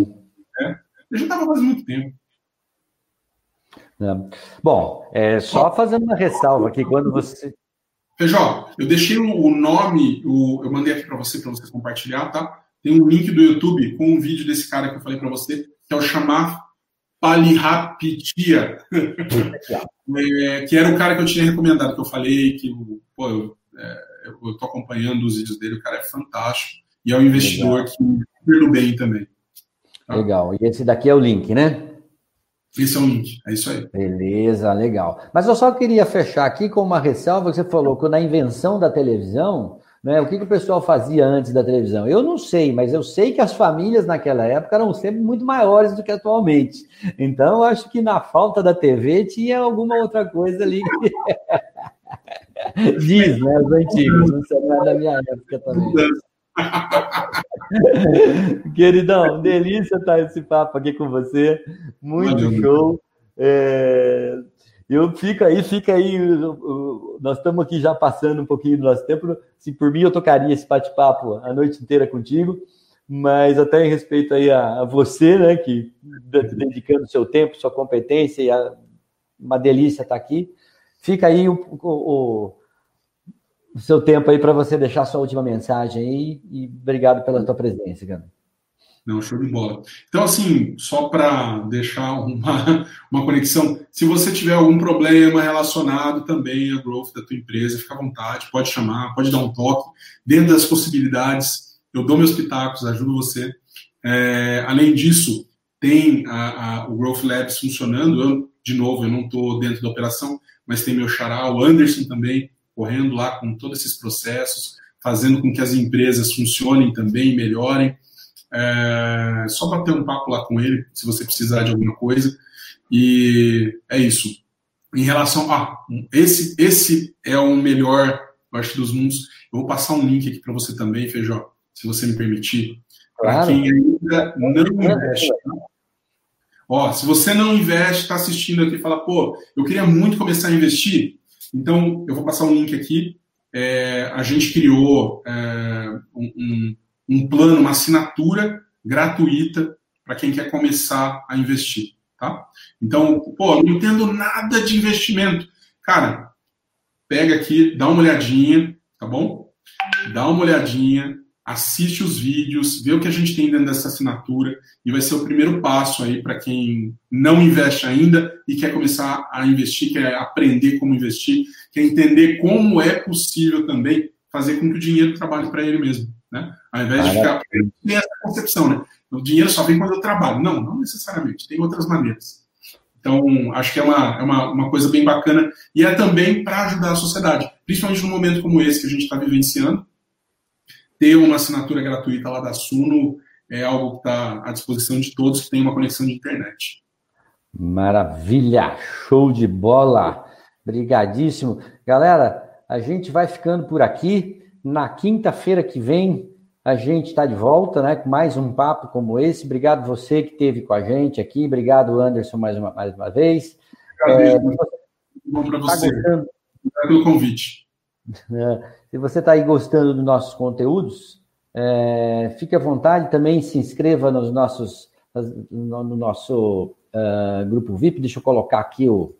É, eu já estava fazendo muito tempo. É. Bom, é, só fazendo uma ressalva aqui, quando você. Feijó, eu deixei o nome, o, eu mandei aqui para você, para você compartilhar, tá? Tem um link do YouTube com um vídeo desse cara que eu falei para você, que é o Chamar Palihapitia, é, que era o cara que eu tinha recomendado, que eu falei, que pô, eu, é, eu acompanhando os vídeos dele, o cara é fantástico. E é um investidor legal. que super bem também. Tá? Legal. E esse daqui é o link, né? Esse é o link, é isso aí. Beleza, legal. Mas eu só queria fechar aqui com uma ressalva que você falou que na invenção da televisão, né, o que, que o pessoal fazia antes da televisão? Eu não sei, mas eu sei que as famílias naquela época eram sempre muito maiores do que atualmente. Então, eu acho que na falta da TV tinha alguma outra coisa ali. Diz, né? Os antigos, não sei nada da minha época também. Queridão, delícia estar esse papo aqui com você. Muito Valeu, show. É, eu fico aí, fica aí. Nós estamos aqui já passando um pouquinho do nosso tempo. Se por mim eu tocaria esse bate-papo a noite inteira contigo, mas até em respeito aí a, a você, né, que dedicando seu tempo, sua competência e a, uma delícia estar aqui. Fica aí o, o, o seu tempo aí para você deixar sua última mensagem aí e obrigado pela tua presença, cara. Não, show de bola. Então, assim, só para deixar uma, uma conexão, se você tiver algum problema relacionado também à growth da tua empresa, fica à vontade, pode chamar, pode dar um toque. Dentro das possibilidades, eu dou meus pitacos, ajudo você. É, além disso, tem a, a, o Growth Labs funcionando. Eu, de novo, eu não estou dentro da operação, mas tem meu xará, o Anderson também, correndo lá com todos esses processos, fazendo com que as empresas funcionem também, melhorem. É, só para ter um papo lá com ele, se você precisar de alguma coisa. E é isso. em relação a ah, esse esse é o melhor, eu acho, dos mundos. Eu vou passar um link aqui para você também, Feijó, se você me permitir, claro. para quem ainda não investe. Tá? Ó, se você não investe, está assistindo aqui e fala, pô, eu queria muito começar a investir, então eu vou passar um link aqui. É, a gente criou é, um, um plano, uma assinatura gratuita para quem quer começar a investir. Tá? Então, pô, não entendo nada de investimento. Cara, pega aqui, dá uma olhadinha, tá bom? Dá uma olhadinha, assiste os vídeos, vê o que a gente tem dentro dessa assinatura e vai ser o primeiro passo aí para quem não investe ainda e quer começar a investir, quer aprender como investir, quer entender como é possível também fazer com que o dinheiro trabalhe para ele mesmo, né? Ao invés de ficar tem essa concepção, né? O dinheiro só vem quando eu trabalho. Não, não necessariamente. Tem outras maneiras. Então, acho que é uma, é uma, uma coisa bem bacana e é também para ajudar a sociedade, principalmente num momento como esse que a gente está vivenciando. Ter uma assinatura gratuita lá da Suno é algo que está à disposição de todos que têm uma conexão de internet. Maravilha! Show de bola! Brigadíssimo. Galera, a gente vai ficando por aqui. Na quinta-feira que vem, a gente está de volta, né, com mais um papo como esse. Obrigado você que esteve com a gente aqui. Obrigado, Anderson, mais uma, mais uma vez. Obrigado, é, bom para você. Tá gostando... Obrigado pelo convite. É, se você está aí gostando dos nossos conteúdos, é, fique à vontade também, se inscreva nos nossos, no, no nosso uh, grupo VIP. Deixa eu colocar aqui o,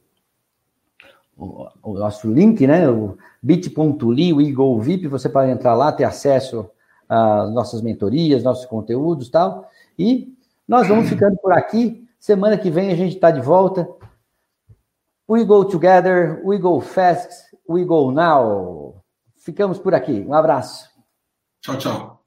o, nosso link, né? O bit.ly, o Eagle VIP. Você pode entrar lá, ter acesso as nossas mentorias, nossos conteúdos tal. E nós vamos ficando por aqui. Semana que vem a gente está de volta. We go together, we go fast, we go now. Ficamos por aqui. Um abraço. Tchau, tchau.